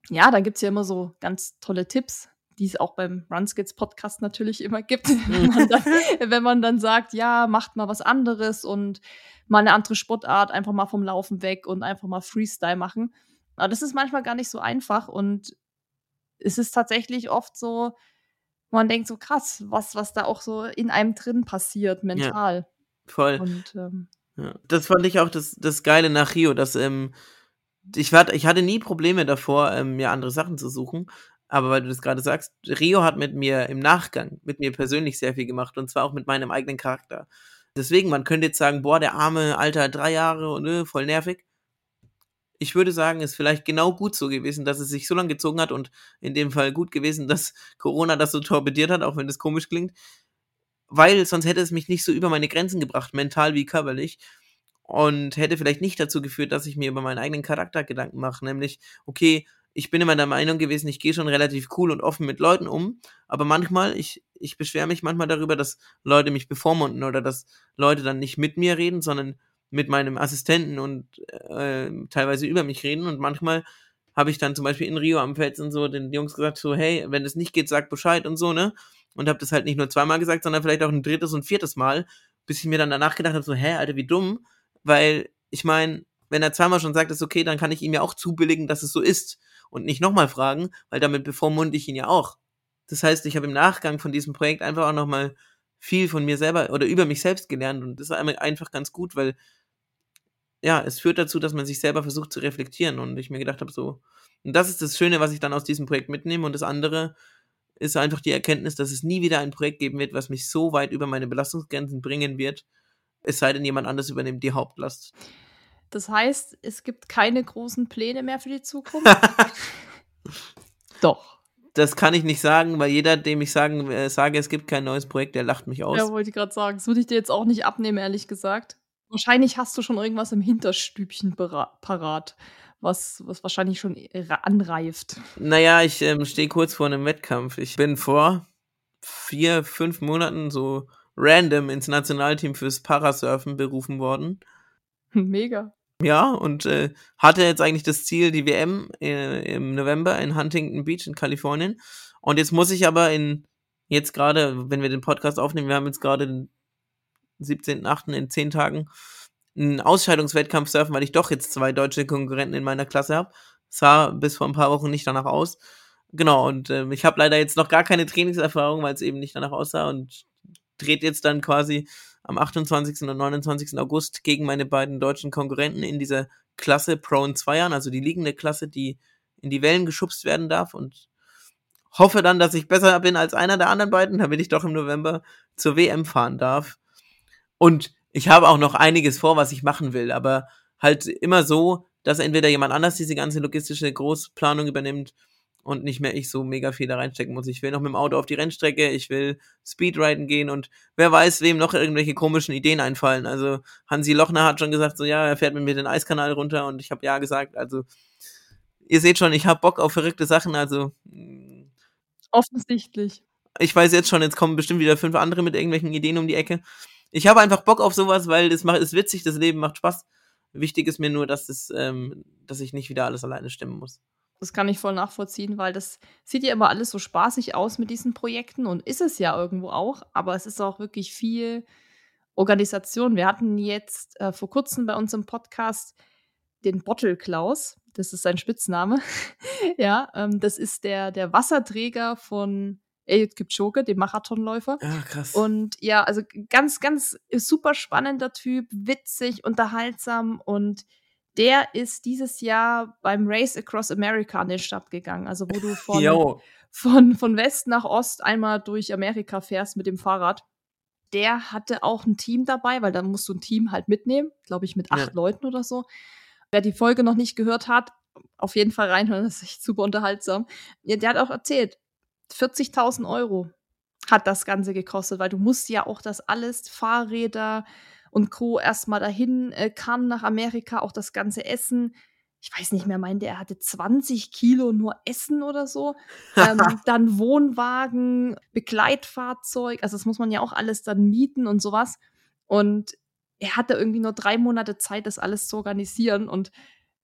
ja, da gibt es ja immer so ganz tolle Tipps, die es auch beim Runskits Podcast natürlich immer gibt, wenn, man dann, wenn man dann sagt, ja, macht mal was anderes und mal eine andere Sportart, einfach mal vom Laufen weg und einfach mal Freestyle machen. Aber das ist manchmal gar nicht so einfach und es ist tatsächlich oft so, man denkt so krass, was, was da auch so in einem drin passiert, mental. Ja, voll. Und, ähm, ja. Das fand ich auch das, das Geile nach Rio, dass ähm, ich, war, ich hatte nie Probleme davor, ähm, mir andere Sachen zu suchen. Aber weil du das gerade sagst, Rio hat mit mir im Nachgang, mit mir persönlich sehr viel gemacht und zwar auch mit meinem eigenen Charakter. Deswegen, man könnte jetzt sagen, boah, der arme Alter, drei Jahre und äh, voll nervig. Ich würde sagen, ist vielleicht genau gut so gewesen, dass es sich so lange gezogen hat und in dem Fall gut gewesen, dass Corona das so torpediert hat, auch wenn das komisch klingt. Weil sonst hätte es mich nicht so über meine Grenzen gebracht, mental wie körperlich und hätte vielleicht nicht dazu geführt, dass ich mir über meinen eigenen Charakter Gedanken mache, nämlich, okay, ich bin immer der Meinung gewesen, ich gehe schon relativ cool und offen mit Leuten um, aber manchmal, ich, ich beschwere mich manchmal darüber, dass Leute mich bevormunden oder dass Leute dann nicht mit mir reden, sondern mit meinem Assistenten und äh, teilweise über mich reden und manchmal habe ich dann zum Beispiel in Rio am Fels und so den Jungs gesagt, so, hey, wenn es nicht geht, sag Bescheid und so, ne? Und habe das halt nicht nur zweimal gesagt, sondern vielleicht auch ein drittes und viertes Mal, bis ich mir dann danach gedacht habe, so, hä, Alter, wie dumm, weil ich meine, wenn er zweimal schon sagt, ist okay, dann kann ich ihm ja auch zubilligen, dass es so ist und nicht nochmal fragen, weil damit bevormunde ich ihn ja auch. Das heißt, ich habe im Nachgang von diesem Projekt einfach auch nochmal viel von mir selber oder über mich selbst gelernt und das ist einfach ganz gut, weil ja, es führt dazu, dass man sich selber versucht zu reflektieren und ich mir gedacht habe, so, und das ist das Schöne, was ich dann aus diesem Projekt mitnehme und das andere ist einfach die Erkenntnis, dass es nie wieder ein Projekt geben wird, was mich so weit über meine Belastungsgrenzen bringen wird, es sei denn, jemand anders übernimmt die Hauptlast. Das heißt, es gibt keine großen Pläne mehr für die Zukunft? Doch. Das kann ich nicht sagen, weil jeder, dem ich sagen, äh, sage, es gibt kein neues Projekt, der lacht mich aus. Ja, wollte ich gerade sagen. Das würde ich dir jetzt auch nicht abnehmen, ehrlich gesagt. Wahrscheinlich hast du schon irgendwas im Hinterstübchen parat, was, was wahrscheinlich schon anreift. Naja, ich ähm, stehe kurz vor einem Wettkampf. Ich bin vor vier, fünf Monaten so random ins Nationalteam fürs Parasurfen berufen worden. Mega. Ja, und äh, hatte jetzt eigentlich das Ziel, die WM äh, im November in Huntington Beach in Kalifornien. Und jetzt muss ich aber in, jetzt gerade, wenn wir den Podcast aufnehmen, wir haben jetzt gerade den 17.8. in zehn Tagen einen Ausscheidungswettkampf surfen, weil ich doch jetzt zwei deutsche Konkurrenten in meiner Klasse habe. Sah bis vor ein paar Wochen nicht danach aus. Genau, und äh, ich habe leider jetzt noch gar keine Trainingserfahrung, weil es eben nicht danach aussah und dreht jetzt dann quasi am 28. und 29. August gegen meine beiden deutschen Konkurrenten in dieser Klasse Pro in Zweiern, also die liegende Klasse, die in die Wellen geschubst werden darf und hoffe dann, dass ich besser bin als einer der anderen beiden, damit ich doch im November zur WM fahren darf. Und ich habe auch noch einiges vor, was ich machen will, aber halt immer so, dass entweder jemand anders diese ganze logistische Großplanung übernimmt und nicht mehr ich so mega viel da reinstecken muss. Ich will noch mit dem Auto auf die Rennstrecke, ich will Speedriden gehen und wer weiß, wem noch irgendwelche komischen Ideen einfallen. Also Hansi Lochner hat schon gesagt, so ja, er fährt mit mir den Eiskanal runter und ich habe ja gesagt, also ihr seht schon, ich habe Bock auf verrückte Sachen, also mm. offensichtlich. Ich weiß jetzt schon, jetzt kommen bestimmt wieder fünf andere mit irgendwelchen Ideen um die Ecke. Ich habe einfach Bock auf sowas, weil es macht, ist witzig, das Leben macht Spaß. Wichtig ist mir nur, dass es, ähm, dass ich nicht wieder alles alleine stemmen muss. Das kann ich voll nachvollziehen, weil das sieht ja immer alles so spaßig aus mit diesen Projekten und ist es ja irgendwo auch, aber es ist auch wirklich viel Organisation. Wir hatten jetzt äh, vor kurzem bei uns im Podcast den Bottle Klaus, das ist sein Spitzname. ja, ähm, das ist der, der Wasserträger von Eliud Kipchoge, dem Marathonläufer. Ja, krass. Und ja, also ganz, ganz super spannender Typ, witzig, unterhaltsam und der ist dieses Jahr beim Race Across America an den Start gegangen. Also wo du von, von, von West nach Ost einmal durch Amerika fährst mit dem Fahrrad. Der hatte auch ein Team dabei, weil dann musst du ein Team halt mitnehmen, glaube ich, mit acht ja. Leuten oder so. Wer die Folge noch nicht gehört hat, auf jeden Fall reinhören, das ist echt super unterhaltsam. Ja, der hat auch erzählt, 40.000 Euro hat das Ganze gekostet, weil du musst ja auch das alles, Fahrräder, und Co. erstmal dahin äh, kam nach Amerika, auch das ganze Essen. Ich weiß nicht mehr, meinte er hatte 20 Kilo nur Essen oder so. Ähm, dann Wohnwagen, Begleitfahrzeug, also das muss man ja auch alles dann mieten und sowas. Und er hatte irgendwie nur drei Monate Zeit, das alles zu organisieren. Und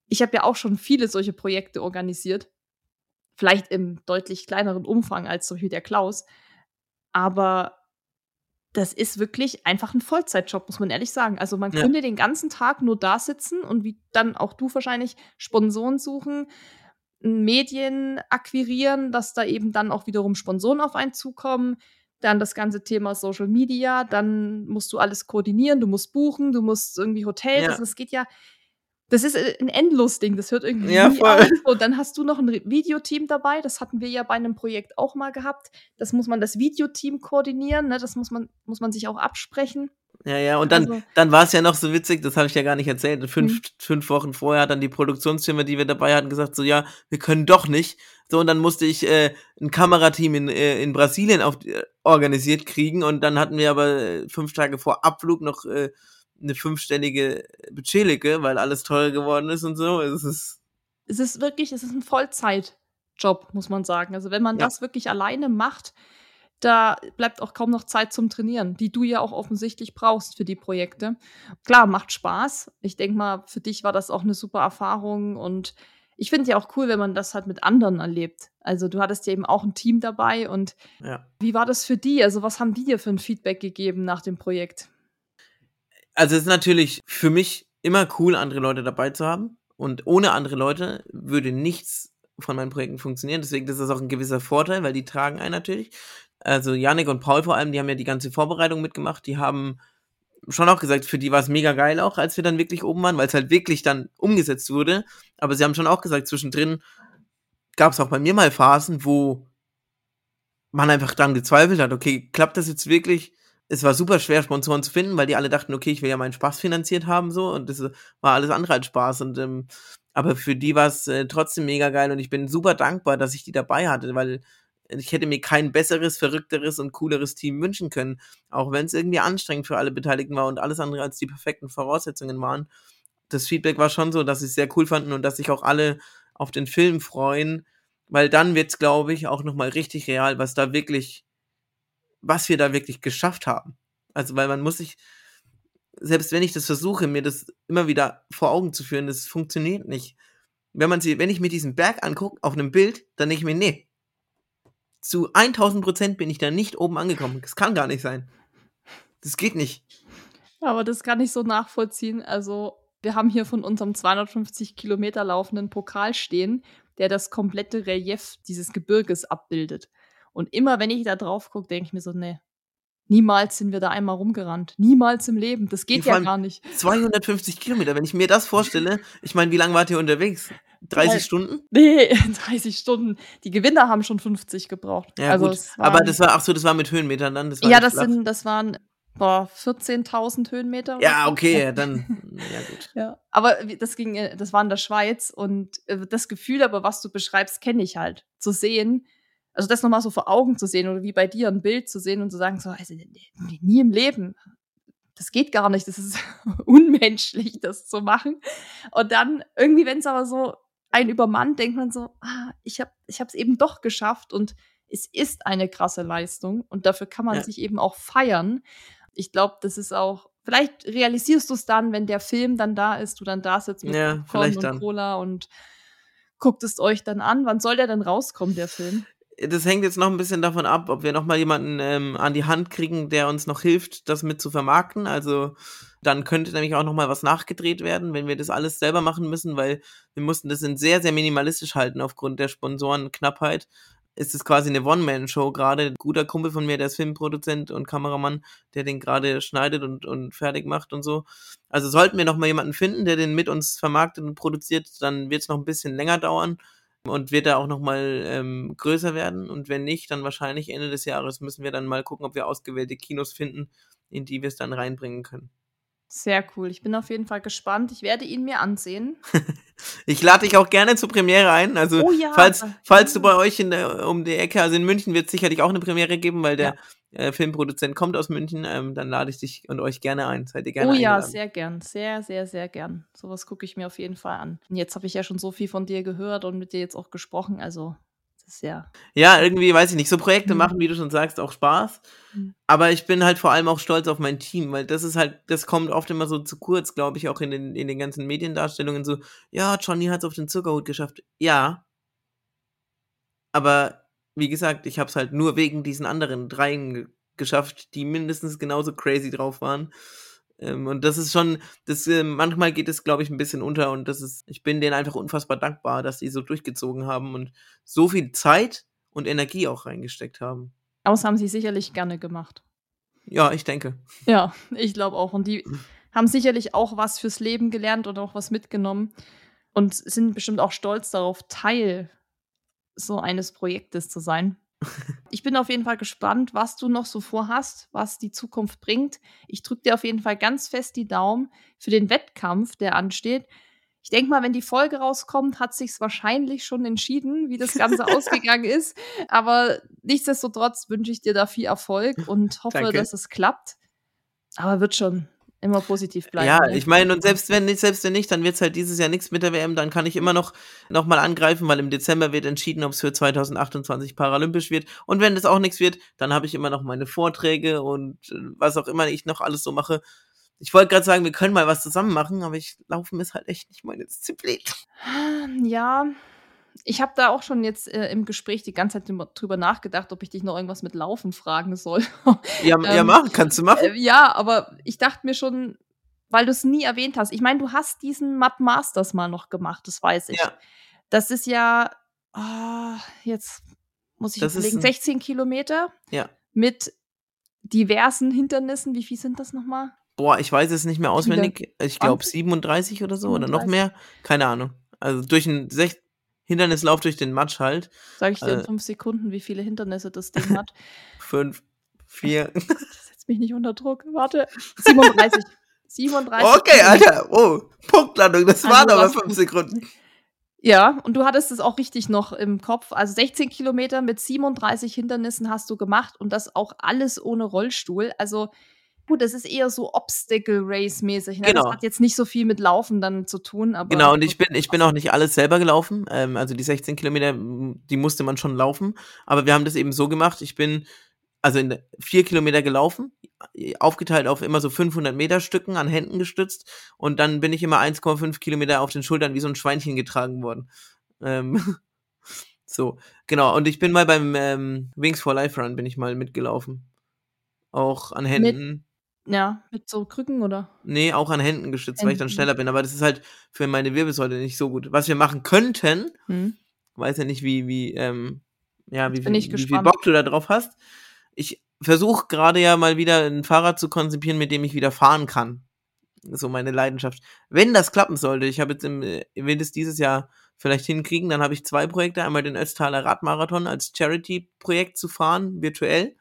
ich habe ja auch schon viele solche Projekte organisiert. Vielleicht im deutlich kleineren Umfang als zum Beispiel der Klaus. Aber das ist wirklich einfach ein Vollzeitjob, muss man ehrlich sagen. Also man Ja. könnte den ganzen Tag nur da sitzen und wie dann auch du wahrscheinlich Sponsoren suchen, Medien akquirieren, dass da eben dann auch wiederum Sponsoren auf einen zukommen. Dann das ganze Thema Social Media, dann musst du alles koordinieren, du musst buchen, du musst irgendwie Hotels, Ja. also das geht ja, das ist äh, ein Endlos-Ding, das hört irgendwie Ja, nie voll. auf. Und dann hast du noch ein Videoteam dabei, das hatten wir ja bei einem Projekt auch mal gehabt. Das muss man das Videoteam koordinieren, ne? das muss man, muss man sich auch absprechen. Ja, ja, und dann, Also- dann war es ja noch so witzig, das habe ich ja gar nicht erzählt. Fünf, Mhm. fünf Wochen vorher hat dann die Produktionsfirma, die wir dabei hatten, gesagt, so ja, wir können doch nicht. So, und dann musste ich äh, ein Kamerateam in, äh, in Brasilien auf, äh, organisiert kriegen und dann hatten wir aber äh, fünf Tage vor Abflug noch äh, eine fünfstellige Budgetlücke, weil alles teurer geworden ist und so. Es ist, es ist wirklich, es ist ein Vollzeitjob, muss man sagen. Also wenn man Ja. das wirklich alleine macht, da bleibt auch kaum noch Zeit zum Trainieren, die du ja auch offensichtlich brauchst für die Projekte. Klar, macht Spaß. Ich denke mal, für dich war das auch eine super Erfahrung und ich finde ja auch cool, wenn man das halt mit anderen erlebt. Also du hattest ja eben auch ein Team dabei und ja. wie war das für die? Also was haben die dir für ein Feedback gegeben nach dem Projekt? Also es ist natürlich für mich immer cool, andere Leute dabei zu haben. Und ohne andere Leute würde nichts von meinen Projekten funktionieren. Deswegen ist das auch ein gewisser Vorteil, weil die tragen einen natürlich. Also Yannick und Paul vor allem, die haben ja die ganze Vorbereitung mitgemacht. Die haben schon auch gesagt, für die war es mega geil auch, als wir dann wirklich oben waren, weil es halt wirklich dann umgesetzt wurde. Aber sie haben schon auch gesagt, zwischendrin gab es auch bei mir mal Phasen, wo man einfach dran gezweifelt hat, okay, klappt das jetzt wirklich? Es war super schwer, Sponsoren zu finden, weil die alle dachten, okay, ich will ja meinen Spaß finanziert haben, so, und das war alles andere als Spaß. Und ähm, aber für die war es äh, trotzdem mega geil und ich bin super dankbar, dass ich die dabei hatte, weil ich hätte mir kein besseres, verrückteres und cooleres Team wünschen können, auch wenn es irgendwie anstrengend für alle Beteiligten war und alles andere als die perfekten Voraussetzungen waren. Das Feedback war schon so, dass sie es sehr cool fanden und dass sich auch alle auf den Film freuen, weil dann wird's, glaube ich, auch nochmal richtig real, was da wirklich, was wir da wirklich geschafft haben. Also, weil man muss sich, selbst wenn ich das versuche, mir das immer wieder vor Augen zu führen, das funktioniert nicht. Wenn man sie, wenn ich mir diesen Berg angucke auf einem Bild, dann denke ich mir, nee, zu 1000 Prozent bin ich da nicht oben angekommen. Das kann gar nicht sein. Das geht nicht. Aber das kann ich so nachvollziehen. Also, wir haben hier von unserem 250 Kilometer laufenden Pokal stehen, der das komplette Relief dieses Gebirges abbildet. Und immer wenn ich da drauf gucke, denke ich mir so, nee, niemals sind wir da einmal rumgerannt. Niemals im Leben. Das geht ja gar nicht. 250 Kilometer, wenn ich mir das vorstelle, ich meine, wie lange wart ihr unterwegs? 30 Ja. Stunden? Nee, 30 Stunden. Die Gewinner haben schon 50 gebraucht. Ja, also gut. Aber das war, ach so, das war mit Höhenmetern dann? Das ja, das flach. sind, das waren boah, 14.000 Höhenmeter. Ja, so. okay, dann, ja gut. Ja, aber das ging, äh, das war in der Schweiz und äh, das Gefühl, aber was du beschreibst, kenne ich halt. Zu sehen, also das nochmal so vor Augen zu sehen oder wie bei dir ein Bild zu sehen und zu sagen, so, also, nie im Leben. Das geht gar nicht, das ist unmenschlich, das zu machen. Und dann irgendwie, wenn es aber so ein übermannt, denkt man so, ah, ich habe ich es eben doch geschafft und es ist eine krasse Leistung und dafür kann man Ja. sich eben auch feiern. Ich glaube, das ist auch, vielleicht realisierst du es dann, wenn der Film dann da ist, du dann da sitzt mit Ja, Popcorn und dann. Cola und guckt es euch dann an. Wann soll der denn rauskommen, der Film? Das hängt jetzt noch ein bisschen davon ab, ob wir nochmal jemanden ähm, an die Hand kriegen, der uns noch hilft, das mit zu vermarkten. Also dann könnte nämlich auch nochmal was nachgedreht werden, wenn wir das alles selber machen müssen, weil wir mussten das in sehr, sehr minimalistisch halten aufgrund der Sponsorenknappheit. Ist es quasi eine One-Man-Show gerade. Ein guter Kumpel von mir, der ist Filmproduzent und Kameramann, der den gerade schneidet und, und fertig macht und so. Also sollten wir nochmal jemanden finden, der den mit uns vermarktet und produziert, dann wird es noch ein bisschen länger dauern und wird er auch nochmal ähm, größer werden. Und wenn nicht, dann wahrscheinlich Ende des Jahres müssen wir dann mal gucken, ob wir ausgewählte Kinos finden, in die wir es dann reinbringen können. Sehr cool. Ich bin auf jeden Fall gespannt. Ich werde ihn mir ansehen. Ich lade dich auch gerne zur Premiere ein. Also Oh ja, falls, ja. falls du bei euch in der, um die Ecke, also in München wird es sicherlich auch eine Premiere geben, weil der äh, Filmproduzent kommt aus München, ähm, dann lade ich dich und euch gerne ein. Seid ihr gerne oh ja, eingeladen. sehr gern. Sehr, sehr, sehr gern. Sowas gucke ich mir auf jeden Fall an. Und jetzt habe ich ja schon so viel von dir gehört und mit dir jetzt auch gesprochen. Also, das ist ja. Ja, irgendwie, weiß ich nicht, so Projekte Mhm. machen, wie du schon sagst, auch Spaß. Mhm. Aber ich bin halt vor allem auch stolz auf mein Team, weil das ist halt, das kommt oft immer so zu kurz, glaube ich, auch in den, in den ganzen Mediendarstellungen so, ja, Johnny hat es auf den Zuckerhut geschafft. Ja. Aber wie gesagt, ich habe es halt nur wegen diesen anderen dreien geschafft, die mindestens genauso crazy drauf waren. Ähm, und das ist schon, das äh, manchmal geht es, glaube ich, ein bisschen unter und das ist, ich bin denen einfach unfassbar dankbar, dass die so durchgezogen haben und so viel Zeit und Energie auch reingesteckt haben. Aber das haben sie sicherlich gerne gemacht. Ja, ich denke. Ja, ich glaube auch. Und die haben sicherlich auch was fürs Leben gelernt und auch was mitgenommen und sind bestimmt auch stolz darauf, Teil so eines Projektes zu sein. Ich bin auf jeden Fall gespannt, was du noch so vorhast, was die Zukunft bringt. Ich drücke dir auf jeden Fall ganz fest die Daumen für den Wettkampf, der ansteht. Ich denke mal, wenn die Folge rauskommt, hat sich's wahrscheinlich schon entschieden, wie das Ganze ausgegangen ist. Aber nichtsdestotrotz wünsche ich dir da viel Erfolg und hoffe, Danke. dass es klappt. Aber wird schon immer positiv bleiben. Ja, ne? ich meine, und selbst wenn nicht, selbst wenn nicht, dann wird es halt dieses Jahr nichts mit der WM, dann kann ich immer noch, noch mal angreifen, weil im Dezember wird entschieden, ob es für 2028 paralympisch wird. Und wenn das auch nichts wird, dann habe ich immer noch meine Vorträge und äh, was auch immer ich noch alles so mache. Ich wollte gerade sagen, wir können mal was zusammen machen, aber ich laufen ist halt echt nicht meine Disziplin. Ja, ich habe da auch schon jetzt äh, im Gespräch die ganze Zeit drüber nachgedacht, ob ich dich noch irgendwas mit Laufen fragen soll. ja, ähm, ja, machen, kannst du machen. Äh, ja, aber ich dachte mir schon, weil du es nie erwähnt hast. Ich meine, du hast diesen Mad Masters mal noch gemacht, das weiß ich. Ja. Das ist ja, oh, jetzt muss ich das überlegen, 16 Kilometer. Ja. Mit diversen Hindernissen. Wie viel sind das nochmal? Boah, ich weiß es nicht mehr auswendig. Ich glaube 37 oder so 37? oder noch mehr. Keine Ahnung. Also durch ein Hindernislauf durch den Matsch halt. Sag ich dir in äh, fünf Sekunden, wie viele Hindernisse das Ding hat. fünf, vier. Setz mich nicht unter Druck. Warte. 37. 37. Okay, Alter. Oh, Punktlandung. Das also, waren aber fünf Sekunden. Ja, und du hattest es auch richtig noch im Kopf. Also 16 Kilometer mit 37 Hindernissen hast du gemacht und das auch alles ohne Rollstuhl. Also Gut, das ist eher so Obstacle Race mäßig. Ne? Genau. Das hat jetzt nicht so viel mit Laufen dann zu tun. Aber genau, und ich bin, ich bin auch nicht alles selber gelaufen. Ähm, also die 16 Kilometer, die musste man schon laufen. Aber wir haben das eben so gemacht. Ich bin also in vier Kilometer gelaufen, aufgeteilt auf immer so 500 Meter Stücken an Händen gestützt. Und dann bin ich immer 1,5 Kilometer auf den Schultern wie so ein Schweinchen getragen worden. Ähm, so, genau. Und ich bin mal beim ähm, Wings for Life Run bin ich mal mitgelaufen. Auch an Händen. Mit ja, mit so Krücken oder? Nee, auch an Händen gestützt, weil ich dann schneller bin. Aber das ist halt für meine Wirbelsäule nicht so gut. Was wir machen könnten, hm. weiß ja nicht, wie, wie, ähm, ja, wie, wie, wie viel Bock du da drauf hast. Ich versuche gerade ja mal wieder ein Fahrrad zu konzipieren, mit dem ich wieder fahren kann. So meine Leidenschaft. Wenn das klappen sollte, ich habe jetzt im, äh, will das dieses Jahr vielleicht hinkriegen, dann habe ich zwei Projekte. Einmal den Ötztaler Radmarathon als Charity-Projekt zu fahren, virtuell.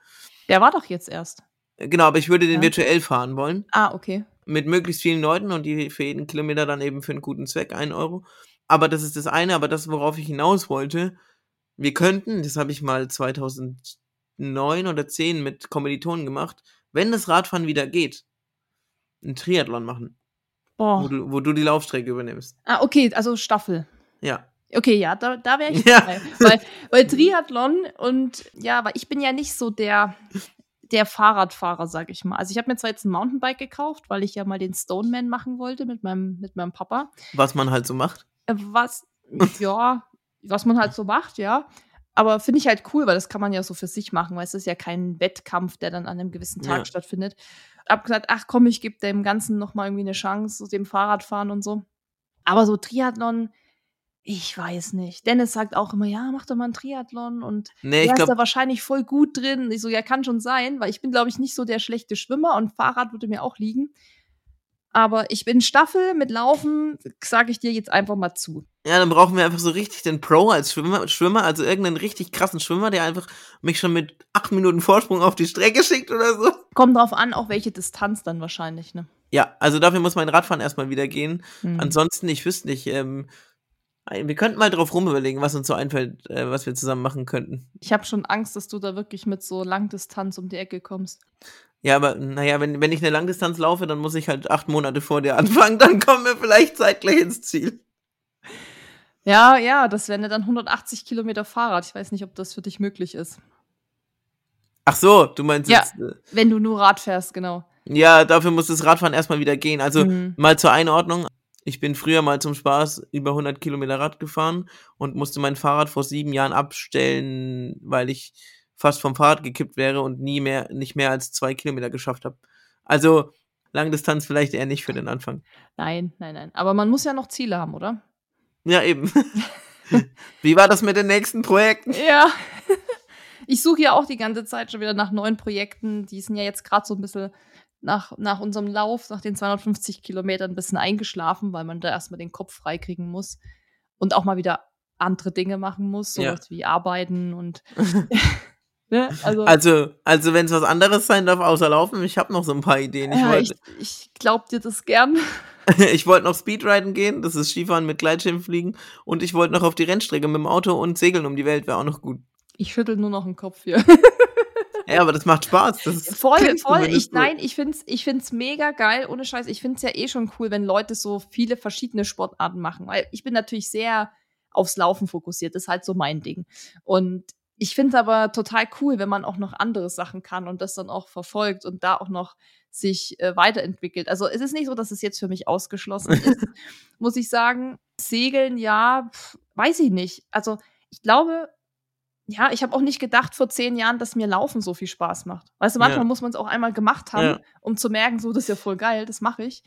Der war doch jetzt erst. Genau, aber ich würde den ja. virtuell fahren wollen. Ah, okay. Mit möglichst vielen Leuten und die für jeden Kilometer dann eben für einen guten Zweck, ein Euro. Aber das ist das eine, aber das, worauf ich hinaus wollte, wir könnten, das habe ich mal 2009 oder 10 mit Kommilitonen gemacht, wenn das Radfahren wieder geht, einen Triathlon machen. Boah. Wo du, wo du die Laufstrecke übernimmst. Ah, okay, also Staffel. Ja. Okay, ja, da, da wäre ich ja. dabei. Weil, weil Triathlon und ja, aber ich bin ja nicht so der, der Fahrradfahrer, sag ich mal. Also ich habe mir zwar jetzt ein Mountainbike gekauft, weil ich ja mal den Stoneman machen wollte mit meinem, mit meinem Papa. Was man halt so macht. Äh, was, ja, was man halt so macht, ja. Aber finde ich halt cool, weil das kann man ja so für sich machen, weil es ist ja kein Wettkampf, der dann an einem gewissen Tag ja. stattfindet. Hab gesagt, ach komm, ich gebe dem Ganzen noch mal irgendwie eine Chance, so dem Fahrradfahren und so. Aber so Triathlon, ich weiß nicht. Dennis sagt auch immer, ja, mach doch mal einen Triathlon und nee, er ist da wahrscheinlich voll gut drin. Ich so, ja, kann schon sein, weil ich bin, glaube ich, nicht so der schlechte Schwimmer und Fahrrad würde mir auch liegen. Aber ich bin Staffel mit Laufen, sage ich dir jetzt einfach mal zu. Ja, dann brauchen wir einfach so richtig den Pro als Schwimmer, Schwimmer, also irgendeinen richtig krassen Schwimmer, der einfach mich schon mit acht Minuten Vorsprung auf die Strecke schickt oder so. Kommt drauf an, auch welche Distanz dann wahrscheinlich, ne? Ja, also dafür muss mein Radfahren erstmal wieder gehen. Mhm. Ansonsten, ich wüsste nicht, ähm, wir könnten mal drauf rumüberlegen, was uns so einfällt, äh, was wir zusammen machen könnten. Ich habe schon Angst, dass du da wirklich mit so Langdistanz um die Ecke kommst. Ja, aber naja, wenn, wenn ich eine Langdistanz laufe, dann muss ich halt acht Monate vor dir anfangen, dann kommen wir vielleicht zeitgleich ins Ziel. Ja, ja, das wären ja dann 180 Kilometer Fahrrad. Ich weiß nicht, ob das für dich möglich ist. Ach so, du meinst ja, jetzt. Äh, wenn du nur Rad fährst, genau. Ja, dafür muss das Radfahren erstmal wieder gehen. Also mhm. mal zur Einordnung Ich bin früher mal zum Spaß über 100 Kilometer Rad gefahren und musste mein Fahrrad vor sieben Jahren abstellen, weil ich fast vom Fahrrad gekippt wäre und nie mehr, nicht mehr als zwei Kilometer geschafft habe. Also Langdistanz vielleicht eher nicht für den Anfang. Nein, nein, nein. Aber man muss ja noch Ziele haben, oder? Ja, eben. Wie war das mit den nächsten Projekten? Ja. Ich suche ja auch die ganze Zeit schon wieder nach neuen Projekten. Die sind ja jetzt gerade so ein bisschen nach, nach unserem Lauf, nach den 250 Kilometern, ein bisschen eingeschlafen, weil man da erstmal den Kopf freikriegen muss und auch mal wieder andere Dinge machen muss, sowas ja. wie arbeiten und Ne? Also, also, also wenn es was anderes sein darf, außer Laufen, ich habe noch so ein paar Ideen. Ich, ja, ich, ich glaub dir das gern. ich wollte noch Speedriden gehen, das ist Skifahren mit Gleitschirm fliegen. Und ich wollte noch auf die Rennstrecke mit dem Auto und segeln um die Welt, wäre auch noch gut. Ich schüttel nur noch den Kopf hier. Ja, aber das macht Spaß. Das voll, voll. Ich, nein, ich find's, ich find's mega geil, ohne Scheiß. Ich find's ja eh schon cool, wenn Leute so viele verschiedene Sportarten machen. Weil ich bin natürlich sehr aufs Laufen fokussiert. Das ist halt so mein Ding. Und ich finde es aber total cool, wenn man auch noch andere Sachen kann und das dann auch verfolgt und da auch noch sich äh, weiterentwickelt. Also es ist nicht so, dass es jetzt für mich ausgeschlossen ist, muss ich sagen. Segeln, ja, pf, weiß ich nicht. Also ich glaube, ja, ich habe auch nicht gedacht vor zehn Jahren, dass mir Laufen so viel Spaß macht. Weißt du, manchmal ja. muss man es auch einmal gemacht haben, ja. um zu merken, so, das ist ja voll geil, das mache ich.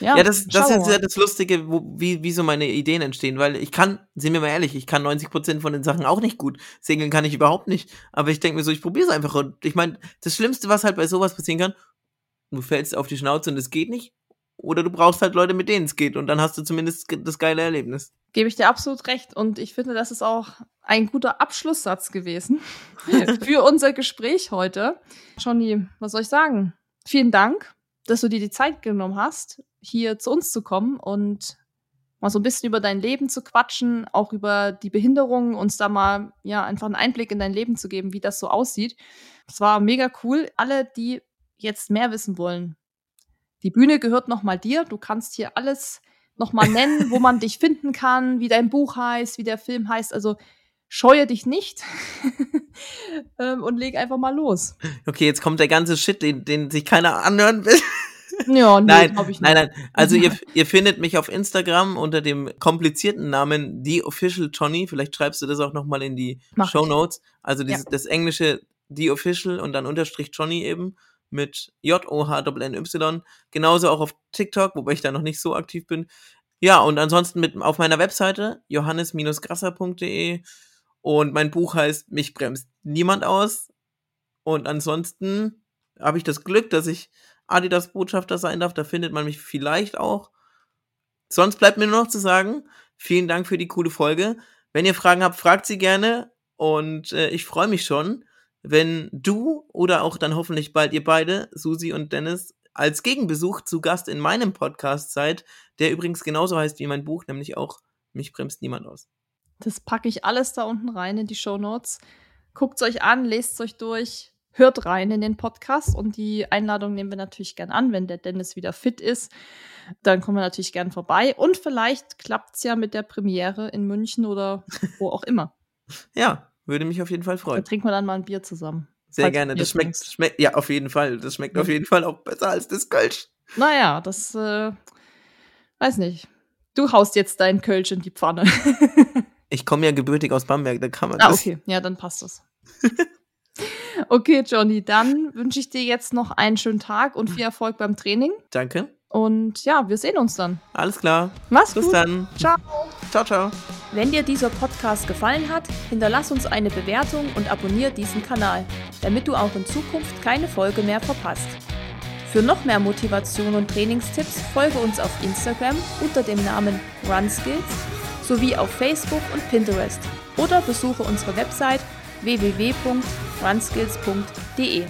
Ja, ja das, das ist ja das Lustige, wo, wie, wie so meine Ideen entstehen, weil ich kann, sehen wir mal ehrlich, ich kann 90% von den Sachen auch nicht gut. Segeln kann ich überhaupt nicht. Aber ich denke mir so, ich probiere es einfach. Und ich meine, das Schlimmste, was halt bei sowas passieren kann, du fällst auf die Schnauze und es geht nicht. Oder du brauchst halt Leute, mit denen es geht. Und dann hast du zumindest das geile Erlebnis. Gebe ich dir absolut recht. Und ich finde, das ist auch ein guter Abschlusssatz gewesen für unser Gespräch heute. Johnny, was soll ich sagen? Vielen Dank, dass du dir die Zeit genommen hast, hier zu uns zu kommen und mal so ein bisschen über dein Leben zu quatschen, auch über die Behinderung, uns da mal ja einfach einen Einblick in dein Leben zu geben, wie das so aussieht. Das war mega cool. Alle, die jetzt mehr wissen wollen, die Bühne gehört nochmal dir. Du kannst hier alles nochmal nennen, wo man dich finden kann, wie dein Buch heißt, wie der Film heißt. Also scheue dich nicht ähm, und leg einfach mal los. Okay, jetzt kommt der ganze Shit, den, den sich keiner anhören will. Ja, nee, nein, ich nicht. nein, nein. Also ihr, ihr findet mich auf Instagram unter dem komplizierten Namen The Official Johnny. Vielleicht schreibst du das auch nochmal in die Mach Show Notes. Also dieses, ja. das englische The Official und dann Unterstrich Johnny eben mit J-O-H-N-Y. Genauso auch auf TikTok, wobei ich da noch nicht so aktiv bin. Ja, und ansonsten mit auf meiner Webseite johannes-grasser.de und mein Buch heißt Mich bremst niemand aus. Und ansonsten habe ich das Glück, dass ich Adidas Botschafter sein darf. Da findet man mich vielleicht auch. Sonst bleibt mir nur noch zu sagen, vielen Dank für die coole Folge. Wenn ihr Fragen habt, fragt sie gerne. Und äh, ich freue mich schon, wenn du oder auch dann hoffentlich bald ihr beide, Susi und Dennis, als Gegenbesuch zu Gast in meinem Podcast seid, der übrigens genauso heißt wie mein Buch, nämlich auch Mich bremst niemand aus. Das packe ich alles da unten rein in die Show Notes. Guckt euch an, lest euch durch hört rein in den Podcast und die Einladung nehmen wir natürlich gern an, wenn der Dennis wieder fit ist. Dann kommen wir natürlich gern vorbei und vielleicht klappt es ja mit der Premiere in München oder wo auch immer. Ja, würde mich auf jeden Fall freuen. Dann trinken wir dann mal ein Bier zusammen. Sehr gerne. Das schmeckt, schmeckt, ja, auf jeden Fall. Das schmeckt mhm. auf jeden Fall auch besser als das Kölsch. Naja, das, äh, weiß nicht. Du haust jetzt dein Kölsch in die Pfanne. ich komme ja gebürtig aus Bamberg, da kann man ah, das. okay. Ja, dann passt das. Okay, Johnny, dann wünsche ich dir jetzt noch einen schönen Tag und viel Erfolg beim Training. Danke. Und ja, wir sehen uns dann. Alles klar. Mach's Bis gut. Bis dann. Ciao. Ciao, ciao. Wenn dir dieser Podcast gefallen hat, hinterlass uns eine Bewertung und abonniere diesen Kanal, damit du auch in Zukunft keine Folge mehr verpasst. Für noch mehr Motivation und Trainingstipps folge uns auf Instagram unter dem Namen RunSkills sowie auf Facebook und Pinterest oder besuche unsere Website www.runskills.de.